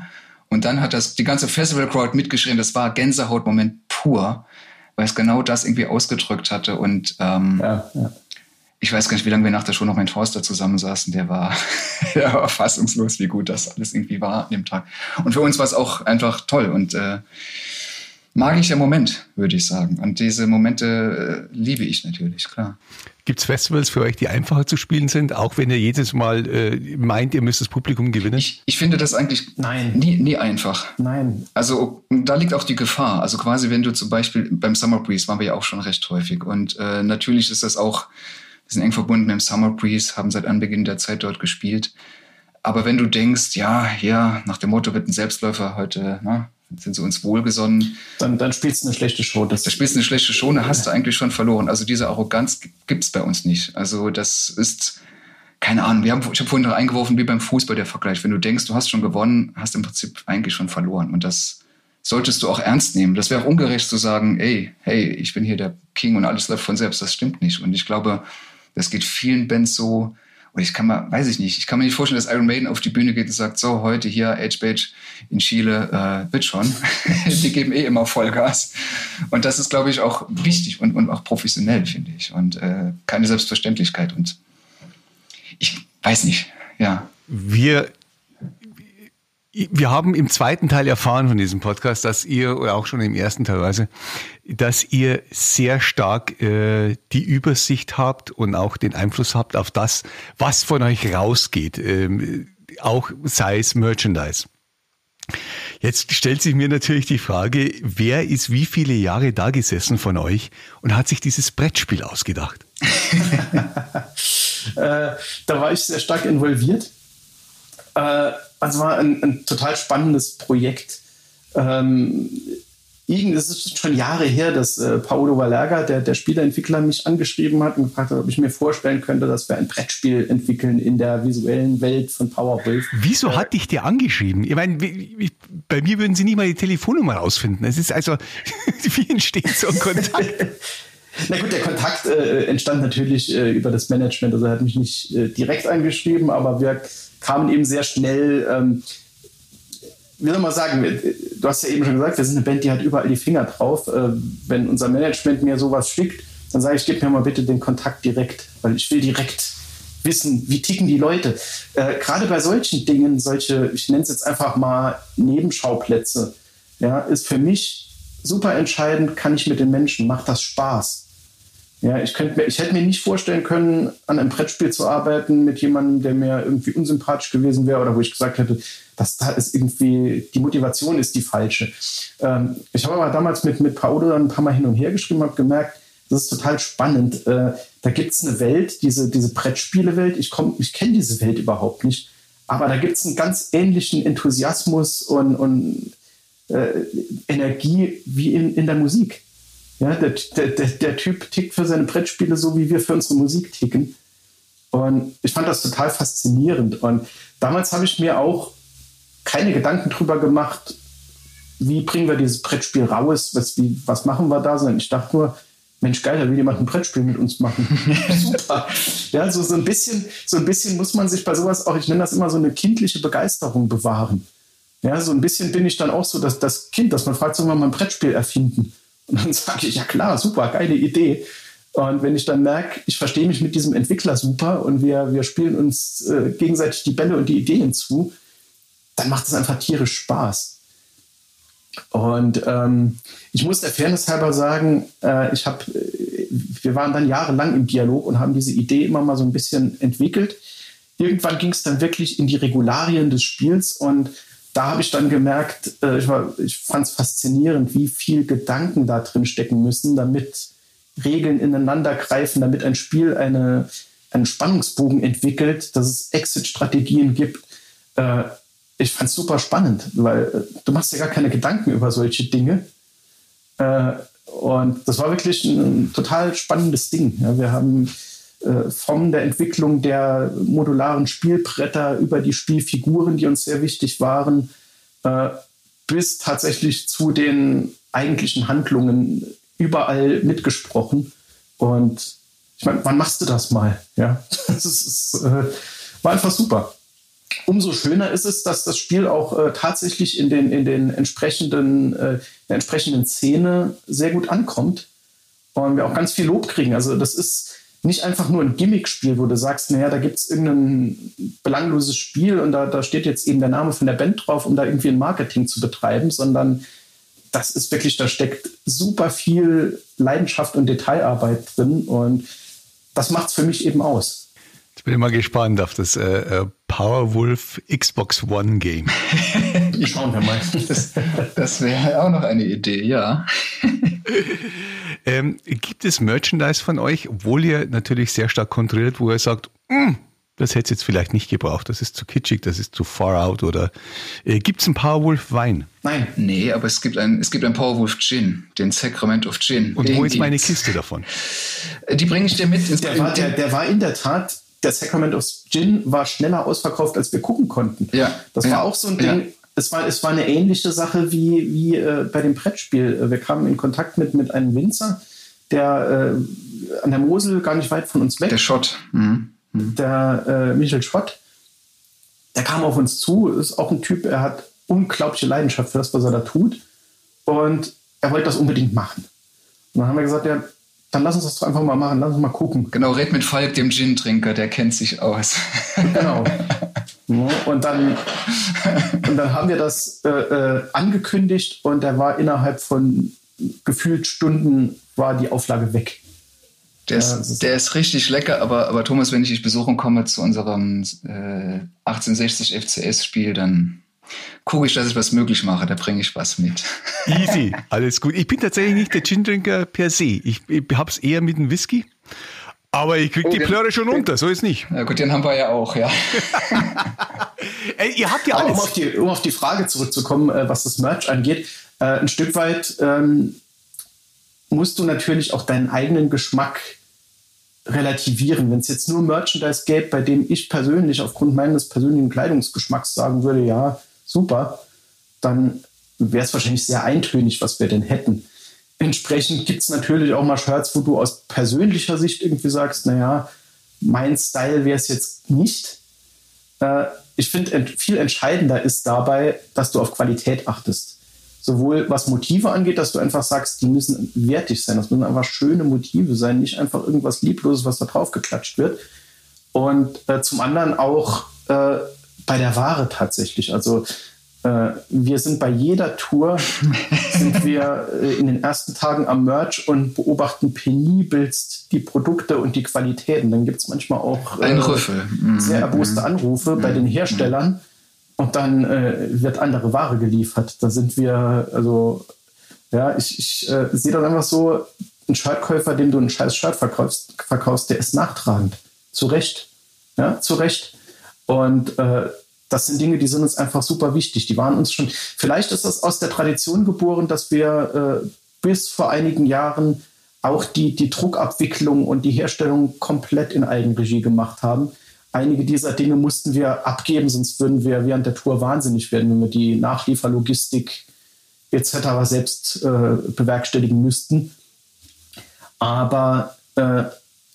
Und dann hat das die ganze Festival-Crowd mitgeschrien. Das war Gänsehautmoment pur weil es genau das irgendwie ausgedrückt hatte. Und ähm, ja, ja. ich weiß gar nicht, wie lange wir nach der Show noch mit Forster zusammensaßen. Der war, der war fassungslos, wie gut das alles irgendwie war an dem Tag. Und für uns war es auch einfach toll und äh, magischer Moment, würde ich sagen. Und diese Momente äh, liebe ich natürlich, klar. Gibt es Festivals für euch, die einfacher zu spielen sind, auch wenn ihr jedes Mal äh, meint, ihr müsst das Publikum gewinnen? Ich, ich finde das eigentlich Nein. Nie, nie einfach. Nein. Also da liegt auch die Gefahr. Also quasi, wenn du zum Beispiel beim Summer Breeze waren wir ja auch schon recht häufig. Und äh, natürlich ist das auch, wir sind eng verbunden mit dem Summer Breeze, haben seit Anbeginn der Zeit dort gespielt. Aber wenn du denkst, ja, ja, nach dem Motto wird ein Selbstläufer heute, ne, sind sie uns wohlgesonnen. Dann, dann spielst du eine schlechte Show. Das da spielst du eine schlechte Show, da hast du eigentlich schon verloren. Also diese Arroganz gibt es bei uns nicht. Also das ist, keine Ahnung, wir haben, ich habe vorhin noch eingeworfen, wie beim Fußball der Vergleich. Wenn du denkst, du hast schon gewonnen, hast im Prinzip eigentlich schon verloren. Und das solltest du auch ernst nehmen. Das wäre auch ungerecht zu sagen, ey, hey, ich bin hier der King und alles läuft von selbst. Das stimmt nicht. Und ich glaube, das geht vielen Bands so, und ich kann mal, weiß ich nicht, ich kann mir nicht vorstellen, dass Iron Maiden auf die Bühne geht und sagt, so, heute hier, Age Page in Chile, äh, wird schon. die geben eh immer Vollgas. Und das ist, glaube ich, auch wichtig und, und auch professionell, finde ich. Und äh, keine Selbstverständlichkeit. Und ich weiß nicht, ja. Wir wir haben im zweiten Teil erfahren von diesem Podcast, dass ihr, oder auch schon im ersten teilweise, dass ihr sehr stark äh, die Übersicht habt und auch den Einfluss habt auf das, was von euch rausgeht, ähm, auch sei es Merchandise. Jetzt stellt sich mir natürlich die Frage, wer ist wie viele Jahre da gesessen von euch und hat sich dieses Brettspiel ausgedacht? äh, da war ich sehr stark involviert. Äh, also war ein, ein total spannendes Projekt. Ähm, das ist schon Jahre her, dass äh, Paolo Valerga, der, der Spieleentwickler, mich angeschrieben hat und gefragt hat, ob ich mir vorstellen könnte, dass wir ein Brettspiel entwickeln in der visuellen Welt von Powerwolf. Wieso äh, hat dich der angeschrieben? Ich meine, bei mir würden sie nicht mal die Telefonnummer rausfinden. Es ist also, wie entsteht so ein Kontakt? Na gut, der Kontakt äh, entstand natürlich äh, über das Management. Also er hat mich nicht äh, direkt angeschrieben, aber wir kamen eben sehr schnell, ähm, wie soll man sagen, du hast ja eben schon gesagt, wir sind eine Band, die hat überall die Finger drauf. Äh, wenn unser Management mir sowas schickt, dann sage ich, gib mir mal bitte den Kontakt direkt, weil ich will direkt wissen, wie ticken die Leute. Äh, Gerade bei solchen Dingen, solche, ich nenne es jetzt einfach mal Nebenschauplätze, ja, ist für mich super entscheidend, kann ich mit den Menschen, macht das Spaß. Ja, ich, könnte ich hätte mir nicht vorstellen können, an einem Brettspiel zu arbeiten mit jemandem, der mir irgendwie unsympathisch gewesen wäre oder wo ich gesagt hätte, dass da ist irgendwie, die Motivation ist die falsche. Ähm, ich habe aber damals mit, mit Paolo dann ein paar Mal hin und her geschrieben, habe gemerkt, das ist total spannend. Äh, da gibt es eine Welt, diese, diese Brettspiele-Welt. Ich, ich kenne diese Welt überhaupt nicht. Aber da gibt es einen ganz ähnlichen Enthusiasmus und, und äh, Energie wie in, in der Musik. Ja, der, der, der, Typ tickt für seine Brettspiele so, wie wir für unsere Musik ticken. Und ich fand das total faszinierend. Und damals habe ich mir auch keine Gedanken drüber gemacht, wie bringen wir dieses Brettspiel raus, was, wie, was machen wir da, sondern ich dachte nur, Mensch, geil, da will jemand ein Brettspiel mit uns machen. Super. Ja, so, so, ein bisschen, so ein bisschen muss man sich bei sowas auch, ich nenne das immer so eine kindliche Begeisterung bewahren. Ja, so ein bisschen bin ich dann auch so, dass das Kind, dass man fragt, soll man mal ein Brettspiel erfinden? Und dann sage ich, ja klar, super, geile Idee. Und wenn ich dann merke, ich verstehe mich mit diesem Entwickler super und wir, wir spielen uns äh, gegenseitig die Bälle und die Ideen zu, dann macht es einfach tierisch Spaß. Und ähm, ich muss der Fairness halber sagen, äh, ich habe, äh, wir waren dann jahrelang im Dialog und haben diese Idee immer mal so ein bisschen entwickelt. Irgendwann ging es dann wirklich in die Regularien des Spiels und da habe ich dann gemerkt, äh, ich, ich fand es faszinierend, wie viel Gedanken da drin stecken müssen, damit Regeln ineinander greifen, damit ein Spiel eine, einen Spannungsbogen entwickelt, dass es Exit-Strategien gibt. Äh, ich fand es super spannend, weil äh, du machst ja gar keine Gedanken über solche Dinge. Äh, und das war wirklich ein, ein total spannendes Ding. Ja, wir haben von der Entwicklung der modularen Spielbretter über die Spielfiguren, die uns sehr wichtig waren, äh, bis tatsächlich zu den eigentlichen Handlungen überall mitgesprochen. Und ich meine, wann machst du das mal? Ja, das ist, äh, war einfach super. Umso schöner ist es, dass das Spiel auch äh, tatsächlich in den, in den entsprechenden, äh, der entsprechenden Szene sehr gut ankommt und wir auch ganz viel Lob kriegen. Also das ist nicht einfach nur ein Gimmick-Spiel, wo du sagst, naja, da gibt es irgendein belangloses Spiel und da, da steht jetzt eben der Name von der Band drauf, um da irgendwie ein Marketing zu betreiben, sondern das ist wirklich, da steckt super viel Leidenschaft und Detailarbeit drin und das macht es für mich eben aus. Jetzt bin ich mal gespannt auf das äh, äh Powerwolf Xbox One Game. Schauen wir mal. Das, das wäre auch noch eine Idee, ja. Ähm, gibt es Merchandise von euch, obwohl ihr natürlich sehr stark kontrolliert, wo ihr sagt, hm, das hätte es jetzt vielleicht nicht gebraucht, das ist zu kitschig, das ist zu far out oder äh, gibt es einen Powerwolf Wein? Nein. Nee, aber es gibt ein, es gibt ein Powerwolf Gin, den Sacrament of Gin. Und wo ist meine Kiste davon? Äh, die bringe ich dir mit. Ins der, war, der, der war in der Tat der Sacrament of Gin war schneller ausverkauft, als wir gucken konnten. Ja. Das ja. war auch so ein Ding. Es war, es war eine ähnliche Sache wie, wie äh, bei dem Brettspiel. Wir kamen in Kontakt mit, mit einem Winzer, der äh, an der Mosel gar nicht weit von uns weg. Der Schott. Mhm. Mhm. Der äh, Michael Schott. Der kam auf uns zu, ist auch ein Typ, er hat unglaubliche Leidenschaft für das, was er da tut. Und er wollte das unbedingt machen. Und dann haben wir gesagt, ja, dann lass uns das doch einfach mal machen, lass uns mal gucken. Genau, red mit Falk, dem Gin-Trinker, der kennt sich aus. genau. und, dann, und dann haben wir das äh, äh, angekündigt und der war innerhalb von gefühlt Stunden war die Auflage weg. Der ist, ja, ist der ist richtig lecker, aber, aber Thomas, wenn ich dich besuchen komme zu unserem äh, 1860 FCS-Spiel, dann gucke ich, dass ich was möglich mache. Da bringe ich was mit. Easy, alles gut. Ich bin tatsächlich nicht der Gin-Trinker per se. Ich, ich habe es eher mit dem Whisky. Aber ich kriege oh, die Plörre schon runter, so ist nicht. Na gut, den haben wir ja auch, ja. Ey, ihr habt ja alles. Um auf, die, um auf die Frage zurückzukommen, äh, was das Merch angeht, äh, ein Stück weit ähm, musst du natürlich auch deinen eigenen Geschmack relativieren. Wenn es jetzt nur Merchandise gäbe, bei dem ich persönlich aufgrund meines persönlichen Kleidungsgeschmacks sagen würde, ja, super, dann wäre es wahrscheinlich sehr eintönig, was wir denn hätten. Entsprechend gibt es natürlich auch mal Shirts, wo du aus persönlicher Sicht irgendwie sagst, naja, mein Style wäre es jetzt nicht. Äh, ich finde, viel entscheidender ist dabei, dass du auf Qualität achtest. Sowohl was Motive angeht, dass du einfach sagst, die müssen wertig sein. Das müssen einfach schöne Motive sein, nicht einfach irgendwas Liebloses, was da drauf geklatscht wird. und äh, zum anderen auch äh, bei der Ware tatsächlich. Also wir sind bei jeder Tour sind wir äh, in den ersten Tagen am Merch und beobachten penibelst die Produkte und die Qualitäten. Dann gibt es manchmal auch äh, mhm. sehr erboste Anrufe mhm. bei den Herstellern und dann äh, wird andere Ware geliefert. Da sind wir, also ja, ich, ich äh, sehe dann einfach so, ein Shirtkäufer, dem du ein scheiß Shirt verkaufst, verkaufst, der ist nachtragend. Zu Recht. Ja, zu Recht. Und äh, das sind Dinge, die sind uns einfach super wichtig. Die waren uns schon, vielleicht ist das aus der Tradition geboren, dass wir äh, bis vor einigen Jahren auch die, die Druckabwicklung und die Herstellung komplett in Eigenregie gemacht haben. Einige dieser Dinge mussten wir abgeben, sonst würden wir während der Tour wahnsinnig werden, wenn wir die Nachlieferlogistik etc. selbst äh, bewerkstelligen müssten. Aber äh,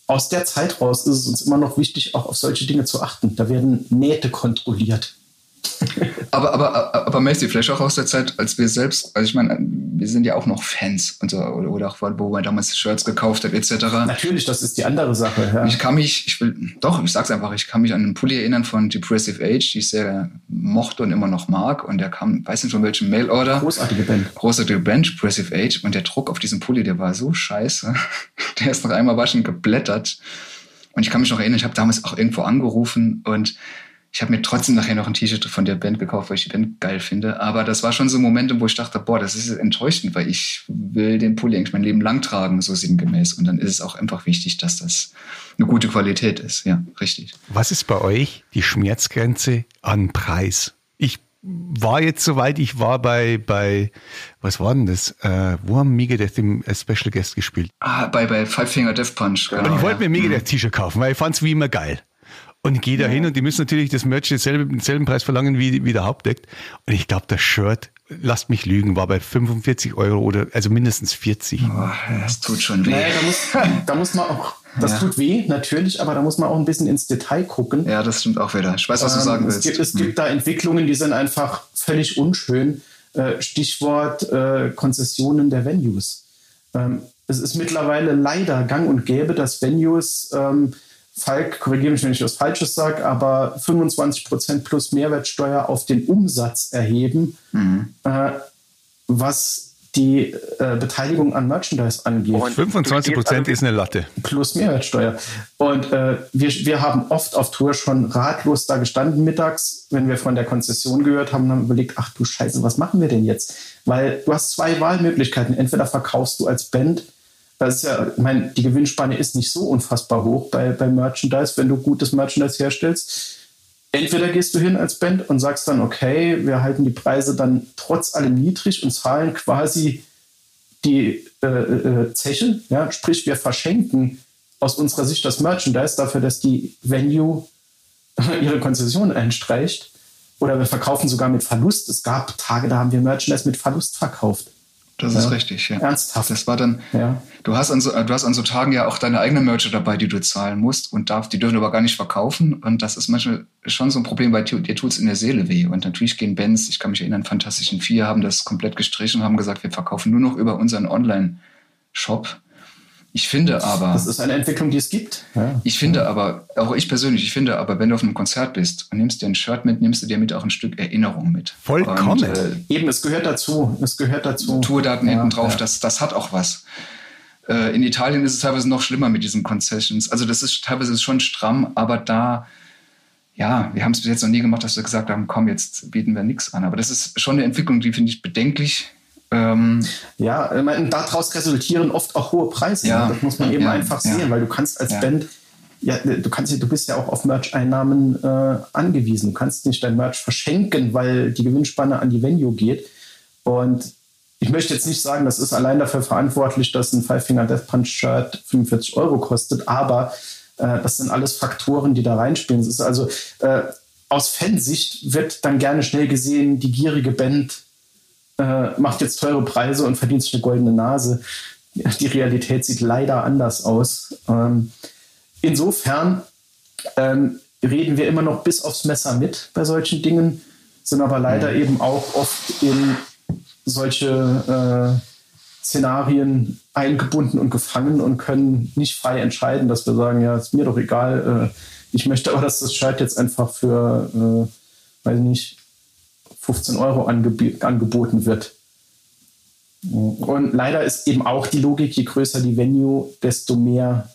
aus der Zeit raus ist es uns immer noch wichtig, auch auf solche Dinge zu achten. Da werden Nähte kontrolliert. Aber, aber, aber Messi, vielleicht auch aus der Zeit, als wir selbst, also ich meine, wir sind ja auch noch Fans und so, oder, oder auch, wo man damals Shirts gekauft hat, etc. Natürlich, das ist die andere Sache. Ja. Ich kann mich, ich will, doch, ich sag's einfach, ich kann mich an einen Pulli erinnern von Depressive Age, die ich sehr mochte und immer noch mag. Und der kam, weiß nicht von welchem Mailorder. Großartige Band. Großartige Band, Depressive Age. Und der Druck auf diesem Pulli, der war so scheiße. Der ist noch einmal waschen geblättert. Und ich kann mich noch erinnern, ich habe damals auch irgendwo angerufen und ich habe mir trotzdem nachher noch ein T-Shirt von der Band gekauft, weil ich die Band geil finde. Aber das war schon so Momente, wo ich dachte, boah, das ist enttäuschend, weil ich will den Pulli eigentlich mein Leben lang tragen, so sinngemäß. Und dann ist es auch einfach wichtig, dass das eine gute Qualität ist. Ja, richtig. Was ist bei euch die Schmerzgrenze an Preis? Ich war jetzt soweit, ich war bei, bei was war denn das? Äh, wo haben Megadeth im Special Guest gespielt? Ah, bei, bei Five Finger Death Punch. Genau, und ich wollte ja. mir Megadeth T-Shirt kaufen, weil ich fand es wie immer geil. Und ich gehe da hin und die müssen natürlich das Merch denselben, denselben Preis verlangen wie, wie der Hauptdeck. Und ich glaube, das Shirt, lasst mich lügen, war bei 45 Euro oder also mindestens 40. Oh, das tut schon weh. Naja, da, muss, da muss man auch, das ja. tut weh, natürlich, aber da muss man auch ein bisschen ins Detail gucken. Ja, das stimmt auch wieder. Ich weiß, was du ähm, sagen willst. Es gibt, es gibt hm. da Entwicklungen, die sind einfach völlig unschön. Äh, Stichwort äh, Konzessionen der Venues. Ähm, es ist mittlerweile leider gang und gäbe, dass Venues ähm, Falk, korrigiere mich, wenn ich was Falsches sage, aber 25 Prozent plus Mehrwertsteuer auf den Umsatz erheben, mhm. äh, was die äh, Beteiligung an Merchandise angeht. Und 25 Prozent ist eine Latte. Plus Mehrwertsteuer. Und äh, wir, wir haben oft auf Tour schon ratlos da gestanden mittags, wenn wir von der Konzession gehört haben, haben überlegt, ach du Scheiße, was machen wir denn jetzt? Weil du hast zwei Wahlmöglichkeiten. Entweder verkaufst du als Band das ist ja, ich meine, die Gewinnspanne ist nicht so unfassbar hoch bei, bei Merchandise, wenn du gutes Merchandise herstellst. Entweder gehst du hin als Band und sagst dann, okay, wir halten die Preise dann trotz allem niedrig und zahlen quasi die äh, äh, Zeche, ja, sprich, wir verschenken aus unserer Sicht das Merchandise dafür, dass die Venue ihre Konzession einstreicht. Oder wir verkaufen sogar mit Verlust. Es gab Tage, da haben wir Merchandise mit Verlust verkauft. Das ja. ist richtig, ja. Ernsthaft. Das war dann, ja. du hast an so, du hast an so Tagen ja auch deine eigene Merch dabei, die du zahlen musst und darf, die dürfen aber gar nicht verkaufen. Und das ist manchmal schon so ein Problem, weil dir tut's in der Seele weh. Und natürlich gehen Bands, ich kann mich erinnern, Fantastischen Vier haben das komplett gestrichen und haben gesagt, wir verkaufen nur noch über unseren Online-Shop. Ich finde aber. Das ist eine Entwicklung, die es gibt. Ja. Ich finde aber, auch ich persönlich, ich finde aber, wenn du auf einem Konzert bist und nimmst dir ein Shirt mit, nimmst du dir mit auch ein Stück Erinnerung mit. Vollkommen. Und, äh, Eben, es gehört dazu. Es gehört dazu. Tourdaten ja, hinten drauf, ja. das, das hat auch was. Äh, in Italien ist es teilweise noch schlimmer mit diesen Concessions. Also das ist teilweise schon stramm, aber da, ja, wir haben es bis jetzt noch nie gemacht, dass wir gesagt haben, komm, jetzt bieten wir nichts an. Aber das ist schon eine Entwicklung, die finde ich bedenklich ähm, ja, ich meine, daraus resultieren oft auch hohe Preise. Ja, das muss man eben ja, einfach sehen, ja, weil du kannst als Band, ja, du kannst, du bist ja auch auf Merch-Einnahmen äh, angewiesen. Du kannst nicht dein Merch verschenken, weil die Gewinnspanne an die Venue geht. Und ich möchte jetzt nicht sagen, das ist allein dafür verantwortlich, dass ein Five Finger Death Punch Shirt 45 Euro kostet, aber äh, das sind alles Faktoren, die da reinspielen. Es ist also äh, aus Fansicht wird dann gerne schnell gesehen, die gierige Band äh, macht jetzt teure Preise und verdient sich eine goldene Nase. Die Realität sieht leider anders aus. Ähm, insofern ähm, reden wir immer noch bis aufs Messer mit bei solchen Dingen, sind aber leider mhm. eben auch oft in solche äh, Szenarien eingebunden und gefangen und können nicht frei entscheiden, dass wir sagen, ja, ist mir doch egal, äh, Ich möchte aber, dass das Shirt jetzt einfach für, äh, weiß nicht, 15 Euro angeb angeboten wird. Und leider ist eben auch die Logik, je größer die Venue, desto mehr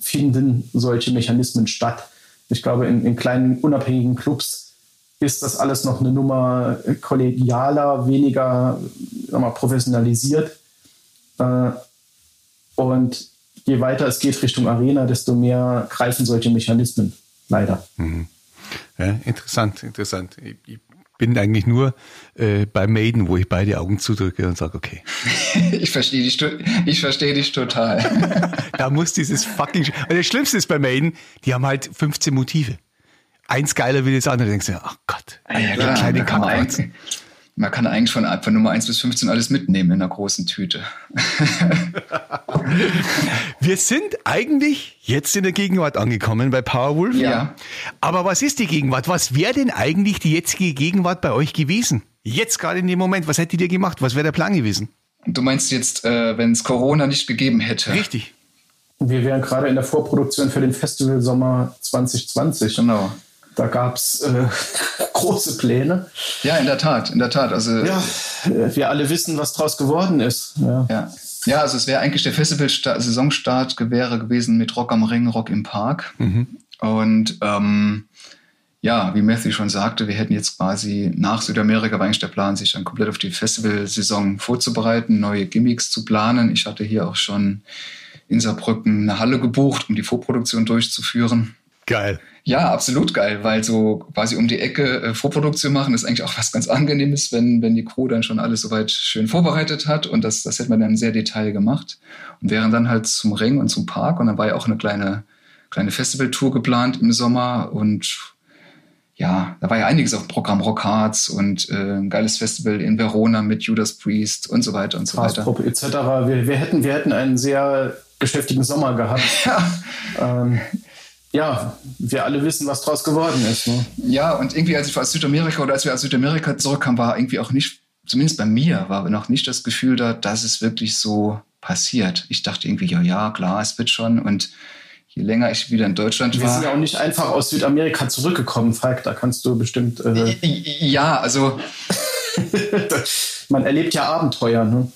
finden solche Mechanismen statt. Ich glaube, in, in kleinen unabhängigen Clubs ist das alles noch eine Nummer kollegialer, weniger mal, professionalisiert. Äh, und je weiter es geht Richtung Arena, desto mehr greifen solche Mechanismen. Leider. Mhm. Ja, interessant, interessant. Ich, ich bin eigentlich nur äh, bei Maiden, wo ich beide Augen zudrücke und sage, okay. ich verstehe dich, ich verstehe dich total. da muss dieses fucking. Und das Schlimmste ist bei Maiden, die haben halt 15 Motive. Eins geiler wie das andere. Denkst du, ach Gott, ja, ja, klar, kleine Kameraden. Man kann eigentlich von, von Nummer 1 bis 15 alles mitnehmen in einer großen Tüte. Wir sind eigentlich jetzt in der Gegenwart angekommen bei Powerwolf. Ja. Aber was ist die Gegenwart? Was wäre denn eigentlich die jetzige Gegenwart bei euch gewesen? Jetzt gerade in dem Moment, was hättet ihr gemacht? Was wäre der Plan gewesen? Du meinst jetzt, äh, wenn es Corona nicht gegeben hätte? Richtig. Wir wären gerade in der Vorproduktion für den Festival Sommer 2020. Genau. Da gab es äh, große Pläne. Ja, in der Tat, in der Tat. Also, ja, wir alle wissen, was draus geworden ist. Ja, ja. ja also es wäre eigentlich der Festival-Saisonstart wäre gewesen mit Rock am Ring, Rock im Park. Mhm. Und ähm, ja, wie Matthew schon sagte, wir hätten jetzt quasi nach Südamerika war eigentlich der Plan, sich dann komplett auf die Festivalsaison vorzubereiten, neue Gimmicks zu planen. Ich hatte hier auch schon in Saarbrücken eine Halle gebucht, um die Vorproduktion durchzuführen. Geil. Ja, absolut geil, weil so quasi um die Ecke äh, Vorproduktion machen ist eigentlich auch was ganz Angenehmes, wenn, wenn die Crew dann schon alles soweit schön vorbereitet hat und das, das hätte man dann sehr detail gemacht und wären dann halt zum Ring und zum Park und dann war ja auch eine kleine, kleine Festivaltour geplant im Sommer und ja, da war ja einiges auf dem Programm Rock Hearts und äh, ein geiles Festival in Verona mit Judas Priest und so weiter und so weiter. etc. Wir, wir, hätten, wir hätten einen sehr geschäftigen Sommer gehabt. Ja. Ähm, ja, wir alle wissen, was draus geworden ist. Ne? Ja, und irgendwie, als ich aus Südamerika oder als wir aus Südamerika zurückkamen, war irgendwie auch nicht, zumindest bei mir, war noch nicht das Gefühl da, dass es wirklich so passiert. Ich dachte irgendwie, ja, ja, klar, es wird schon. Und je länger ich wieder in Deutschland wir war. Wir sind ja auch nicht einfach aus Südamerika zurückgekommen, Falk. Da kannst du bestimmt. Äh ja, also. Man erlebt ja Abenteuer, ne?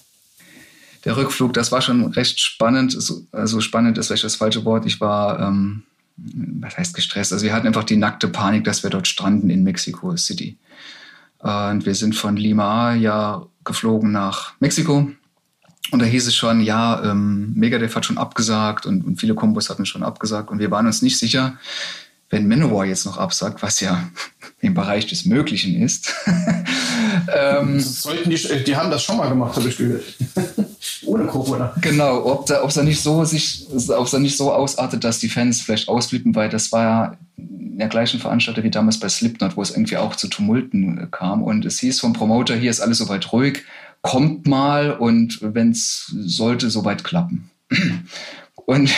Der Rückflug, das war schon recht spannend. Also spannend ist vielleicht das falsche Wort. Ich war. Ähm, was heißt gestresst? Also wir hatten einfach die nackte Panik, dass wir dort stranden in Mexico City. Und wir sind von Lima ja geflogen nach Mexiko. Und da hieß es schon, ja, ähm, Megadeth hat schon abgesagt und, und viele Kombos hatten schon abgesagt. Und wir waren uns nicht sicher, wenn Manowar jetzt noch absagt, was ja im Bereich des Möglichen ist. ähm, sollten die, die haben das schon mal gemacht, habe ich gehört. Ohne Corona. Genau, ob da, ob da nicht so sich, ob da nicht so ausartet, dass die Fans vielleicht ausflippen, weil das war ja der gleichen Veranstalter wie damals bei Slipknot, wo es irgendwie auch zu Tumulten kam. Und es hieß vom Promoter, hier ist alles soweit ruhig, kommt mal und wenn es sollte, soweit klappen. Und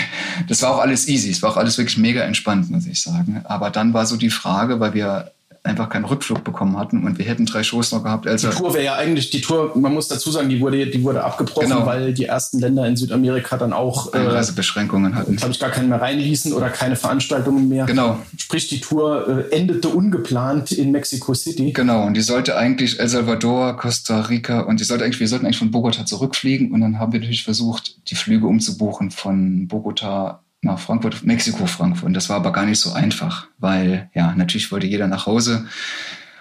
das war auch alles easy. Es war auch alles wirklich mega entspannt, muss ich sagen. Aber dann war so die Frage, weil wir einfach keinen Rückflug bekommen hatten und wir hätten drei Shows noch gehabt. Also die Tour wäre ja eigentlich, die Tour, man muss dazu sagen, die wurde, die wurde abgebrochen, genau. weil die ersten Länder in Südamerika dann auch äh, Einreisebeschränkungen äh, hatten. Glaube ich, gar keinen mehr reinließen oder keine Veranstaltungen mehr. Genau. Sprich, die Tour äh, endete ungeplant in Mexico City. Genau, und die sollte eigentlich El Salvador, Costa Rica und die sollte eigentlich, wir sollten eigentlich von Bogota zurückfliegen und dann haben wir natürlich versucht, die Flüge umzubuchen von Bogota nach Frankfurt, Mexiko, Frankfurt. Und das war aber gar nicht so einfach, weil ja, natürlich wollte jeder nach Hause.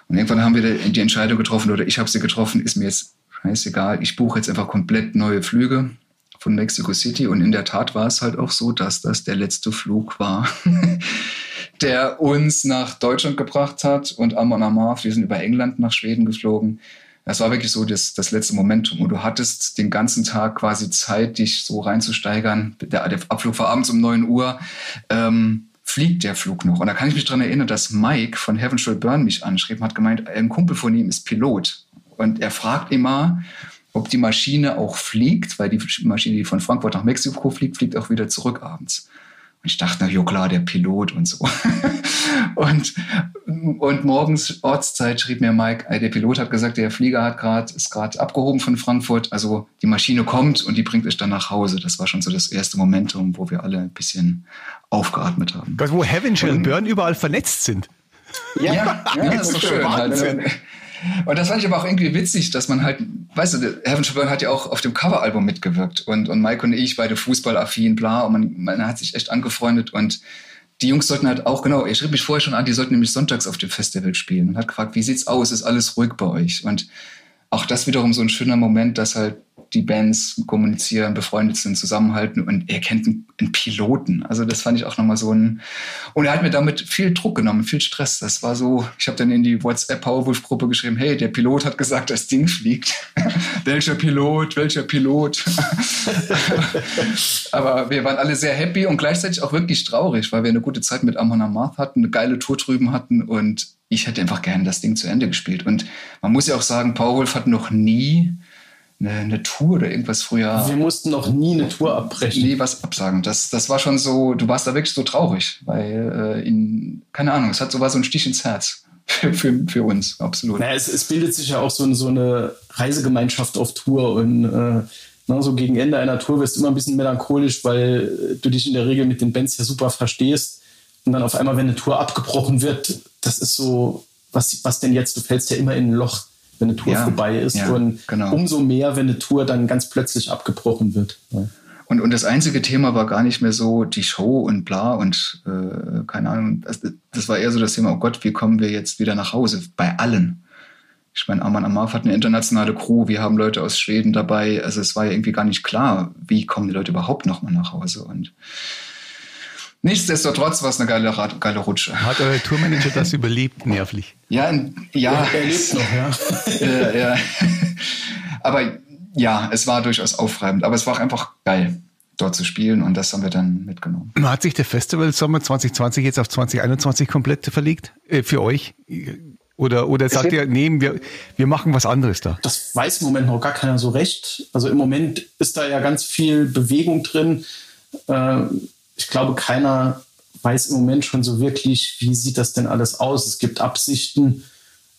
Und irgendwann haben wir die Entscheidung getroffen, oder ich habe sie getroffen, ist mir jetzt scheißegal, ich buche jetzt einfach komplett neue Flüge von Mexico City. Und in der Tat war es halt auch so, dass das der letzte Flug war, der uns nach Deutschland gebracht hat. Und Amon Amarth, wir sind über England nach Schweden geflogen. Das war wirklich so das, das letzte Momentum. Und du hattest den ganzen Tag quasi Zeit, dich so reinzusteigern. Der, der Abflug war abends um 9 Uhr. Ähm, fliegt der Flug noch? Und da kann ich mich dran erinnern, dass Mike von Heaven Shall Burn mich anschrieb und hat gemeint, ein Kumpel von ihm ist Pilot. Und er fragt immer, ob die Maschine auch fliegt, weil die Maschine, die von Frankfurt nach Mexiko fliegt, fliegt auch wieder zurück abends. Ich dachte, na jo klar, der Pilot und so. und, und morgens Ortszeit schrieb mir Mike, der Pilot hat gesagt, der Flieger hat gerade ist gerade abgehoben von Frankfurt, also die Maschine kommt und die bringt euch dann nach Hause. Das war schon so das erste Momentum, wo wir alle ein bisschen aufgeatmet haben. wo Heaven Shall Burn überall vernetzt sind. Ja, ja, ja das ist doch schön. Halt. Und das fand ich aber auch irgendwie witzig, dass man halt, weißt du, Heaven Burn hat ja auch auf dem Coveralbum mitgewirkt und, und Mike und ich beide fußballaffin, bla, und man, man hat sich echt angefreundet und die Jungs sollten halt auch, genau, er schrieb mich vorher schon an, die sollten nämlich sonntags auf dem Festival spielen und hat gefragt, wie sieht's aus, ist alles ruhig bei euch? Und auch das wiederum so ein schöner Moment, dass halt die Bands kommunizieren, befreundet sind, zusammenhalten und er kennt einen, Piloten. Also das fand ich auch nochmal so ein... Und er hat mir damit viel Druck genommen, viel Stress. Das war so, ich habe dann in die WhatsApp Powerwolf-Gruppe geschrieben, hey, der Pilot hat gesagt, das Ding fliegt. welcher Pilot, welcher Pilot? Aber wir waren alle sehr happy und gleichzeitig auch wirklich traurig, weil wir eine gute Zeit mit Amon Amarth hatten, eine geile Tour drüben hatten und ich hätte einfach gerne das Ding zu Ende gespielt. Und man muss ja auch sagen, Powerwolf hat noch nie eine, eine, Tour oder irgendwas früher. Wir mussten noch nie eine Tour abbrechen. Nie was absagen. Das, das war schon so, du warst da wirklich so traurig, weil äh, in, keine Ahnung, es hat so war so ein Stich ins Herz. Für, für, für uns, absolut. Naja, es, es bildet sich ja auch so, eine, so eine Reisegemeinschaft auf Tour und äh, na, so gegen Ende einer Tour wirst du immer ein bisschen melancholisch, weil du dich in der Regel mit den Bands ja super verstehst. Und dann auf einmal, wenn eine Tour abgebrochen wird, das ist so, was, was denn jetzt? Du fällst ja immer in ein Loch wenn eine Tour ja, vorbei ist. Ja, und genau. umso mehr, wenn eine Tour dann ganz plötzlich abgebrochen wird. Ja. Und, und das einzige Thema war gar nicht mehr so die Show und bla und äh, keine Ahnung. Das, das, war eher so das Thema, oh Gott, wie kommen wir jetzt wieder nach Hause? Bei allen. Ich meine, Aman Amarf hat eine internationale Crew, wir haben Leute aus Schweden dabei. Also es war ja irgendwie gar nicht klar, wie kommen die Leute überhaupt nochmal nach Hause. Und Nichtsdestotrotz war es eine geile, geile Rutsche. Hat euer Tourmanager das überlebt, nervlich? Ja, ja. Er lebt noch, ja. äh, ja. Aber ja, es war durchaus aufreibend. Aber es war auch einfach geil, dort zu spielen und das haben wir dann mitgenommen. Hat sich der Festival Sommer 2020 jetzt auf 2021 komplett verlegt äh, für euch? Oder, oder sagt ihr, nee, wir, wir machen was anderes da? Das weiß im Moment noch gar keiner so recht. Also im Moment ist da ja ganz viel Bewegung drin. Äh, ich glaube, keiner weiß im Moment schon so wirklich, wie sieht das denn alles aus. Es gibt Absichten.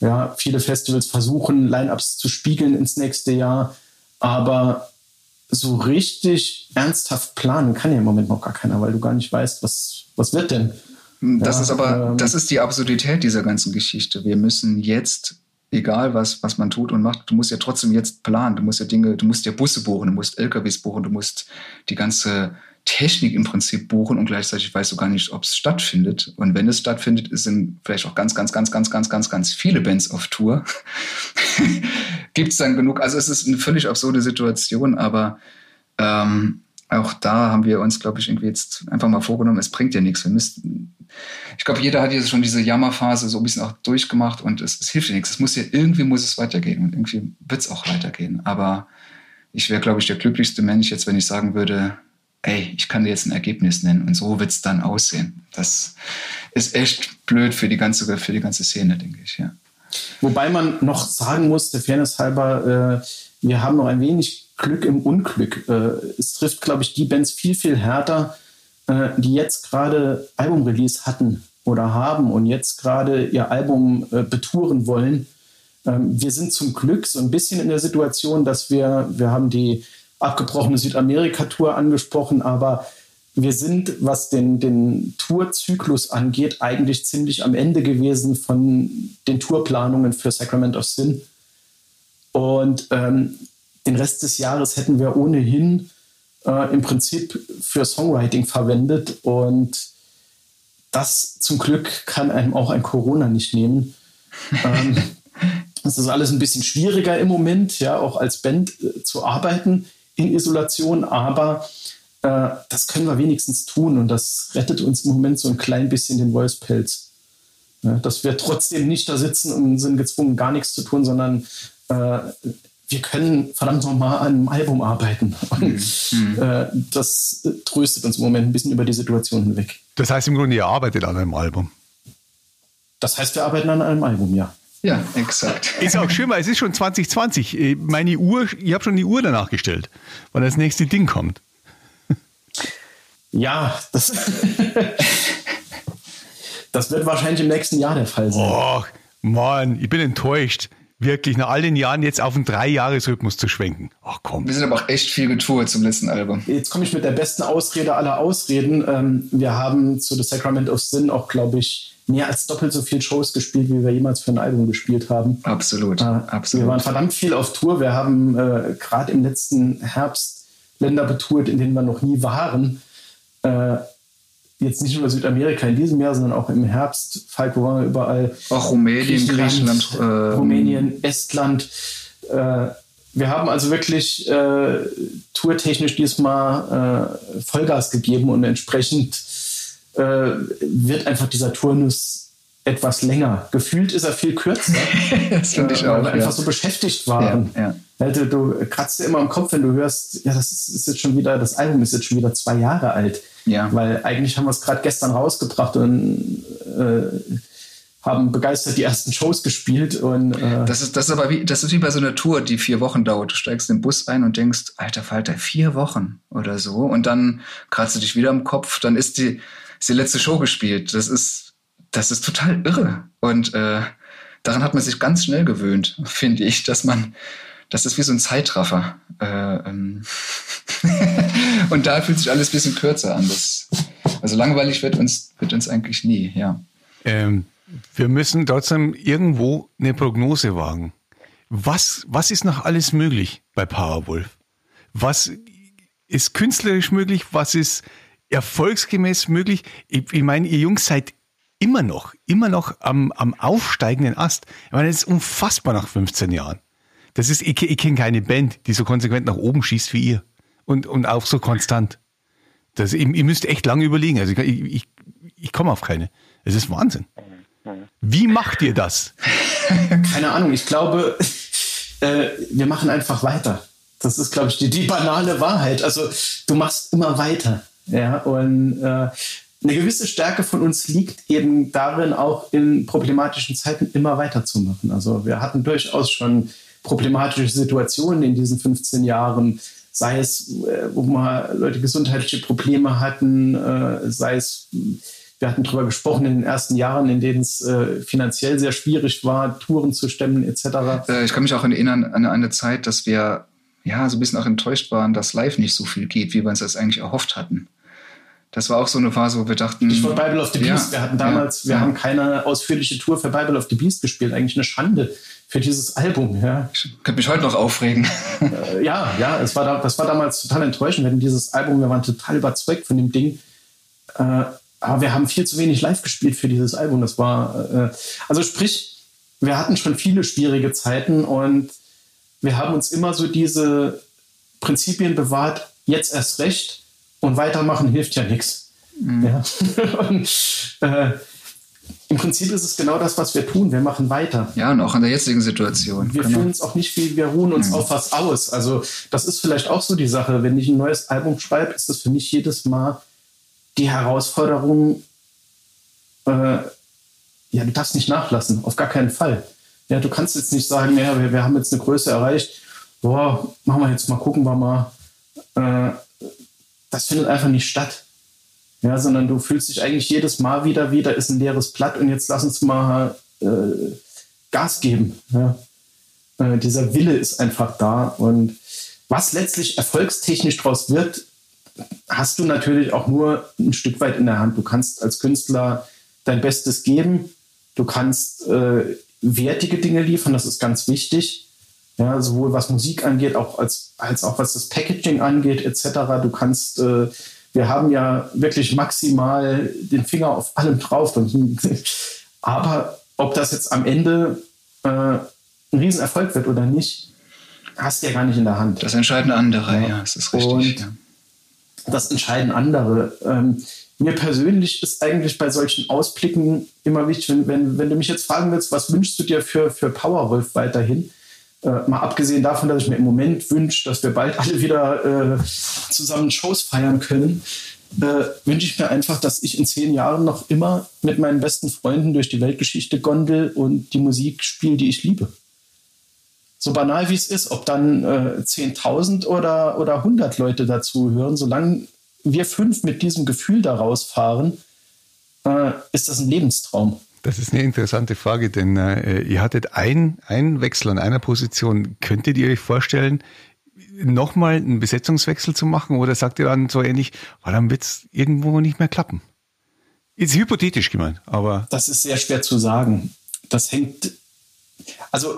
Ja, viele Festivals versuchen, Line-ups zu spiegeln ins nächste Jahr. Aber so richtig ernsthaft planen kann ja im Moment noch gar keiner, weil du gar nicht weißt, was, was wird denn. Das ja, ist aber, ähm, das ist die Absurdität dieser ganzen Geschichte. Wir müssen jetzt egal was, was man tut und macht, du musst ja trotzdem jetzt planen. Du musst ja Dinge, du musst ja Busse buchen, du musst LKWs buchen, du musst die ganze Technik im Prinzip buchen und gleichzeitig weißt du gar nicht, ob es stattfindet. Und wenn es stattfindet, sind vielleicht auch ganz, ganz, ganz, ganz, ganz, ganz, ganz viele Bands auf Tour. Gibt es dann genug? Also es ist eine völlig absurde Situation, aber ähm, auch da haben wir uns, glaube ich, irgendwie jetzt einfach mal vorgenommen, es bringt ja nichts. Wir müssten, ich glaube, jeder hat jetzt schon diese Jammerphase so ein bisschen auch durchgemacht und es, es hilft ja nichts. Es muss ja, irgendwie muss es weitergehen und irgendwie wird es auch weitergehen. Aber ich wäre, glaube ich, der glücklichste Mensch jetzt, wenn ich sagen würde, ey, ich kann dir jetzt ein Ergebnis nennen und so wird es dann aussehen. Das ist echt blöd für die ganze, für die ganze Szene, denke ich, ja. Wobei man noch sagen muss, der Fairness halber, äh, wir haben noch ein wenig Glück im Unglück. Äh, es trifft, glaube ich, die Bands viel, viel härter, äh, die jetzt gerade Albumrelease hatten oder haben und jetzt gerade ihr Album äh, betouren wollen. Ähm, wir sind zum Glück so ein bisschen in der Situation, dass wir, wir haben die abgebrochene Südamerika-Tour angesprochen, aber wir sind, was den, den Tourzyklus angeht, eigentlich ziemlich am Ende gewesen von den Tourplanungen für Sacrament of Sin. Und ähm, den Rest des Jahres hätten wir ohnehin äh, im Prinzip für Songwriting verwendet. Und das zum Glück kann einem auch ein Corona nicht nehmen. ähm, das ist alles ein bisschen schwieriger im Moment, ja, auch als Band äh, zu arbeiten in Isolation, aber äh, das können wir wenigstens tun und das rettet uns im Moment so ein klein bisschen den Wolfspelz. Ja, dass wir trotzdem nicht da sitzen und sind gezwungen, gar nichts zu tun, sondern äh, wir können verdammt nochmal an einem Album arbeiten. Und mhm. äh, das tröstet uns im Moment ein bisschen über die Situation hinweg. Das heißt im Grunde, ihr arbeitet an einem Album. Das heißt, wir arbeiten an einem Album, ja. Ja, exakt. Ist auch schön, weil es ist schon 2020. Äh, meine Uhr, ich habe schon die Uhr danach gestellt, wann das nächste Ding kommt. Ja, das, das wird wahrscheinlich im nächsten Jahr der Fall sein. Oh, Mann, ich bin enttäuscht. Wirklich nach all den Jahren jetzt auf einen Dreijahresrhythmus zu schwenken. Ach komm. Wir sind aber auch echt viel getourt zum letzten Album. Jetzt komme ich mit der besten Ausrede aller Ausreden. Ähm, wir haben zu The Sacrament of Sin auch, glaube ich, mehr als doppelt so viele Shows gespielt, wie wir jemals für ein Album gespielt haben. Absolut, Äh, absolut. Wir waren verdammt viel auf Tour. Wir haben äh, gerade im letzten Herbst Länder betourt, in denen wir noch nie waren. Äh, jetzt nicht nur Südamerika in diesem Jahr, sondern auch im Herbst. Waren wir überall? Auch Rumänien, Griechenland, äh, Rumänien, Estland. Äh, wir haben also wirklich äh, tourtechnisch diesmal äh, Vollgas gegeben und entsprechend äh, wird einfach dieser Turnus etwas länger. Gefühlt ist er viel kürzer, das finde ich äh, weil auch. wir einfach Ja. so beschäftigt waren. Ja, ja. Du, du kratzt dir immer im Kopf, wenn du hörst, ja, das ist, ist jetzt schon wieder, das Album ist jetzt schon wieder zwei Jahre alt. Ja. Weil eigentlich haben wir es gerade gestern rausgebracht und äh, haben begeistert die ersten Shows gespielt und äh, Das ist, das ist aber wie, das ist wie bei so einer Tour, die vier Wochen dauert. Du steigst in den Bus ein und denkst, alter Falter, vier Wochen oder so. Und dann kratzt du dich wieder im Kopf, dann ist die, ist die letzte Show gespielt. Das ist, das ist total irre. Und äh, daran hat man sich ganz schnell gewöhnt, finde ich, dass man, das ist wie so ein Zeitraffer. Äh, ähm und da fühlt sich alles ein bisschen kürzer an. Das, also langweilig wird uns, wird uns eigentlich nie, ja. Ähm, wir müssen trotzdem irgendwo eine Prognose wagen. Was, was ist noch alles möglich bei Powerwolf? Was ist künstlerisch möglich? Was ist erfolgsgemäß möglich? Ich, ich meine, ihr Jungs seid immer noch, immer noch am, am aufsteigenden Ast. Ich meine, das ist unfassbar nach 15 Jahren. Das ist, ich, ich kenne keine Band, die so konsequent nach oben schießt wie ihr. Und, und auch so konstant. Das, ihr, ihr müsst echt lange überlegen. Also ich, ich, ich komme auf keine. Es ist Wahnsinn. Wie macht ihr das? keine Ahnung, ich glaube, äh, wir machen einfach weiter. Das ist, glaube ich, die, die banale Wahrheit. Also du machst immer weiter. Ja, und äh, eine gewisse Stärke von uns liegt eben darin, auch in problematischen Zeiten immer weiterzumachen. Also wir hatten durchaus schon problematische Situationen in diesen 15 Jahren, sei es, äh, wo mal Leute gesundheitliche Probleme hatten, äh, sei es, wir hatten darüber gesprochen in den ersten Jahren, in denen es äh, finanziell sehr schwierig war, Touren zu stemmen etc. Ich kann mich auch erinnern an eine Zeit, dass wir ja so ein bisschen auch enttäuscht waren, dass live nicht so viel geht, wie wir uns das eigentlich erhofft hatten. Das war auch so eine Phase, wo wir dachten. Ich wollte Bible of the Beast. Ja, wir hatten damals, ja, wir ja. haben keine ausführliche Tour für Bible of the Beast gespielt. Eigentlich eine Schande für dieses Album. Ja, Ich könnte mich heute noch aufregen. Äh, ja, ja es war da, das war damals total enttäuschend. Wir hatten dieses Album, wir waren total überzeugt von dem Ding. Äh, aber wir haben viel zu wenig live gespielt für dieses Album. Das war, äh, also sprich, wir hatten schon viele schwierige Zeiten und wir haben uns immer so diese Prinzipien bewahrt, jetzt erst recht und weitermachen hilft ja nichts. Ja. und, äh, Im Prinzip ist es genau das, was wir tun. Wir machen weiter. Ja, und auch in der jetzigen Situation. Wir Genau. fühlen uns auch nicht wie, wir ruhen uns auf was aus. Also das ist vielleicht auch so die Sache. Wenn ich ein neues Album schreibe, ist das für mich jedes Mal die Herausforderung, äh, ja, du darfst nicht nachlassen, auf gar keinen Fall. Ja, du kannst jetzt nicht sagen, ja, wir, wir haben jetzt eine Größe erreicht, boah, machen wir jetzt mal, gucken wir mal. Äh, das findet einfach nicht statt. Ja, sondern du fühlst dich eigentlich jedes Mal wieder, wieder ist ein leeres Blatt und jetzt lass uns mal äh, Gas geben. Ja. Äh, dieser Wille ist einfach da und was letztlich erfolgstechnisch draus wird, hast du natürlich auch nur ein Stück weit in der Hand. Du kannst als Künstler dein Bestes geben, du kannst äh, wertige Dinge liefern, das ist ganz wichtig. Ja, sowohl was Musik angeht, auch als, als auch was das Packaging angeht, etc. Du kannst, äh, wir haben ja wirklich maximal den Finger auf allem drauf. Und, aber ob das jetzt am Ende äh, ein Riesenerfolg wird oder nicht, hast du ja gar nicht in der Hand. Das entscheiden andere, ja, ja das ist richtig. Ja. das entscheiden andere. Ähm, mir persönlich ist eigentlich bei solchen Ausblicken immer wichtig, wenn, wenn, wenn du mich jetzt fragen willst, was wünschst du dir für, für Powerwolf weiterhin? Äh, mal abgesehen davon, dass ich mir im Moment wünsche, dass wir bald alle wieder äh, zusammen Shows feiern können, äh, wünsche ich mir einfach, dass ich in zehn Jahren noch immer mit meinen besten Freunden durch die Weltgeschichte gondel und die Musik spiele, die ich liebe. So banal wie es ist, ob dann äh, 10.000 oder, oder 100 Leute dazu hören, solange wir fünf mit diesem Gefühl da rausfahren, äh, ist das ein Lebenstraum. Das ist eine interessante Frage, denn äh, ihr hattet einen Wechsel an einer Position. Könntet ihr euch vorstellen, nochmal einen Besetzungswechsel zu machen oder sagt ihr dann so ähnlich, weil dann wird es irgendwo nicht mehr klappen? Ist hypothetisch gemeint, aber. Das ist sehr schwer zu sagen. Das hängt, also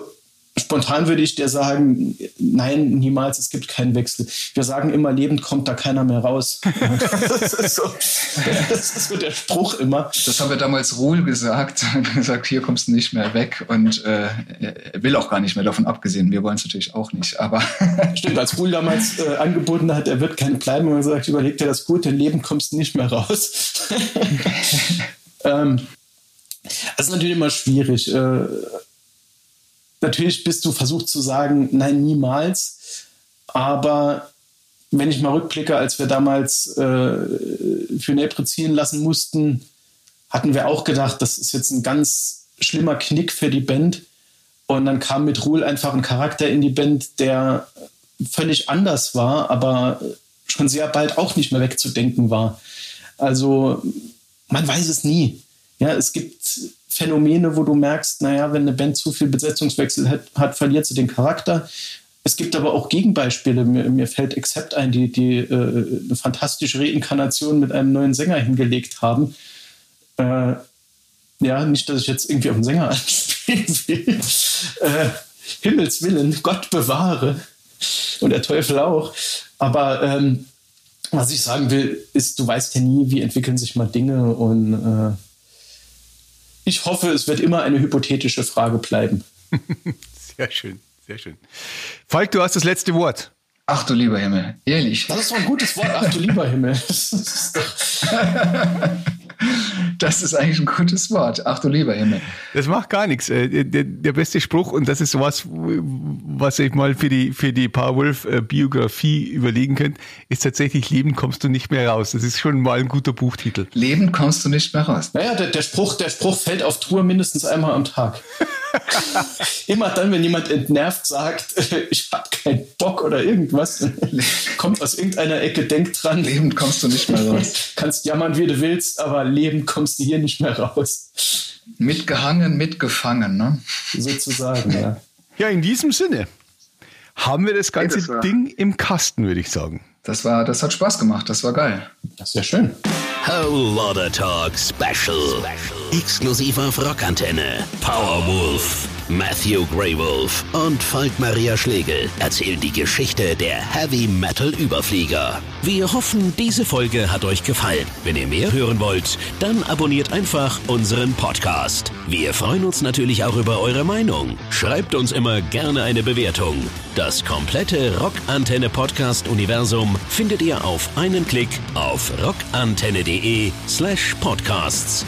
Spontan würde ich dir sagen, nein, niemals, es gibt keinen Wechsel. Wir sagen immer, lebend kommt da keiner mehr raus. das, ist so, das ist so der Spruch immer. Das haben wir damals Ruhl gesagt. Er gesagt, hier kommst du nicht mehr weg. Und äh, er will auch gar nicht mehr davon abgesehen. Wir wollen es natürlich auch nicht. Aber Stimmt, als Ruhl damals äh, angeboten hat, er wird kein bleiben, und gesagt, überleg dir das gut, denn lebend kommst du nicht mehr raus. ähm, das ist natürlich immer schwierig. Äh, natürlich bist du versucht zu sagen, nein, niemals. Aber wenn ich mal rückblicke, als wir damals äh, für Nepre ziehen lassen mussten, hatten wir auch gedacht, das ist jetzt ein ganz schlimmer Knick für die Band. Und dann kam mit Ruhl einfach ein Charakter in die Band, der völlig anders war, aber schon sehr bald auch nicht mehr wegzudenken war. Also man weiß es nie. Ja, es gibt Phänomene, wo du merkst, naja, wenn eine Band zu viel Besetzungswechsel hat, hat verliert sie den Charakter. Es gibt aber auch Gegenbeispiele. Mir, mir fällt Accept ein, die, die äh, eine fantastische Reinkarnation mit einem neuen Sänger hingelegt haben. Äh, ja, nicht, dass ich jetzt irgendwie auf den Sänger anspielen will. Äh, Himmels Willen, Gott bewahre. Und der Teufel auch. Aber ähm, was ich sagen will, ist, du weißt ja nie, wie entwickeln sich mal Dinge und äh, ich hoffe, es wird immer eine hypothetische Frage bleiben. sehr schön, sehr schön. Falk, du hast das letzte Wort. Ach du lieber Himmel, ehrlich. Das ist doch ein gutes Wort, ach du lieber Himmel. Das ist eigentlich ein gutes Wort. Ach du lieber Himmel. Das macht gar nichts. Äh, der, der beste Spruch, und das ist sowas, was ich mal für die, für die Powerwolf-Biografie überlegen könnt, ist tatsächlich Leben kommst du nicht mehr raus. Das ist schon mal ein guter Buchtitel. Leben kommst du nicht mehr raus. Naja, der, der, Spruch, der Spruch fällt auf Tour mindestens einmal am Tag. Immer dann, wenn jemand entnervt sagt, ich hab keinen Bock oder irgendwas, kommt aus irgendeiner Ecke, denk dran. Leben kommst du nicht mehr raus. Kannst jammern, wie du willst, aber Leben kommst du hier nicht mehr raus. Mitgehangen, mitgefangen, ne? Sozusagen, ja. Ja, in diesem Sinne haben wir das ganze hey, das Ding im Kasten, würde ich sagen. Das war, das hat Spaß gemacht, das war geil. Das ist ja schön. Whole Lotta Talk Special. Exklusiv auf Rockantenne. Powerwolf. Matthew Greywolf und Falk Maria Schlegel erzählen die Geschichte der Heavy Metal Überflieger. Wir hoffen, diese Folge hat euch gefallen. Wenn ihr mehr hören wollt, dann abonniert einfach unseren Podcast. Wir freuen uns natürlich auch über eure Meinung. Schreibt uns immer gerne eine Bewertung. Das komplette Rockantenne Podcast Universum findet ihr auf einen Klick auf rockantenne.de slash podcasts.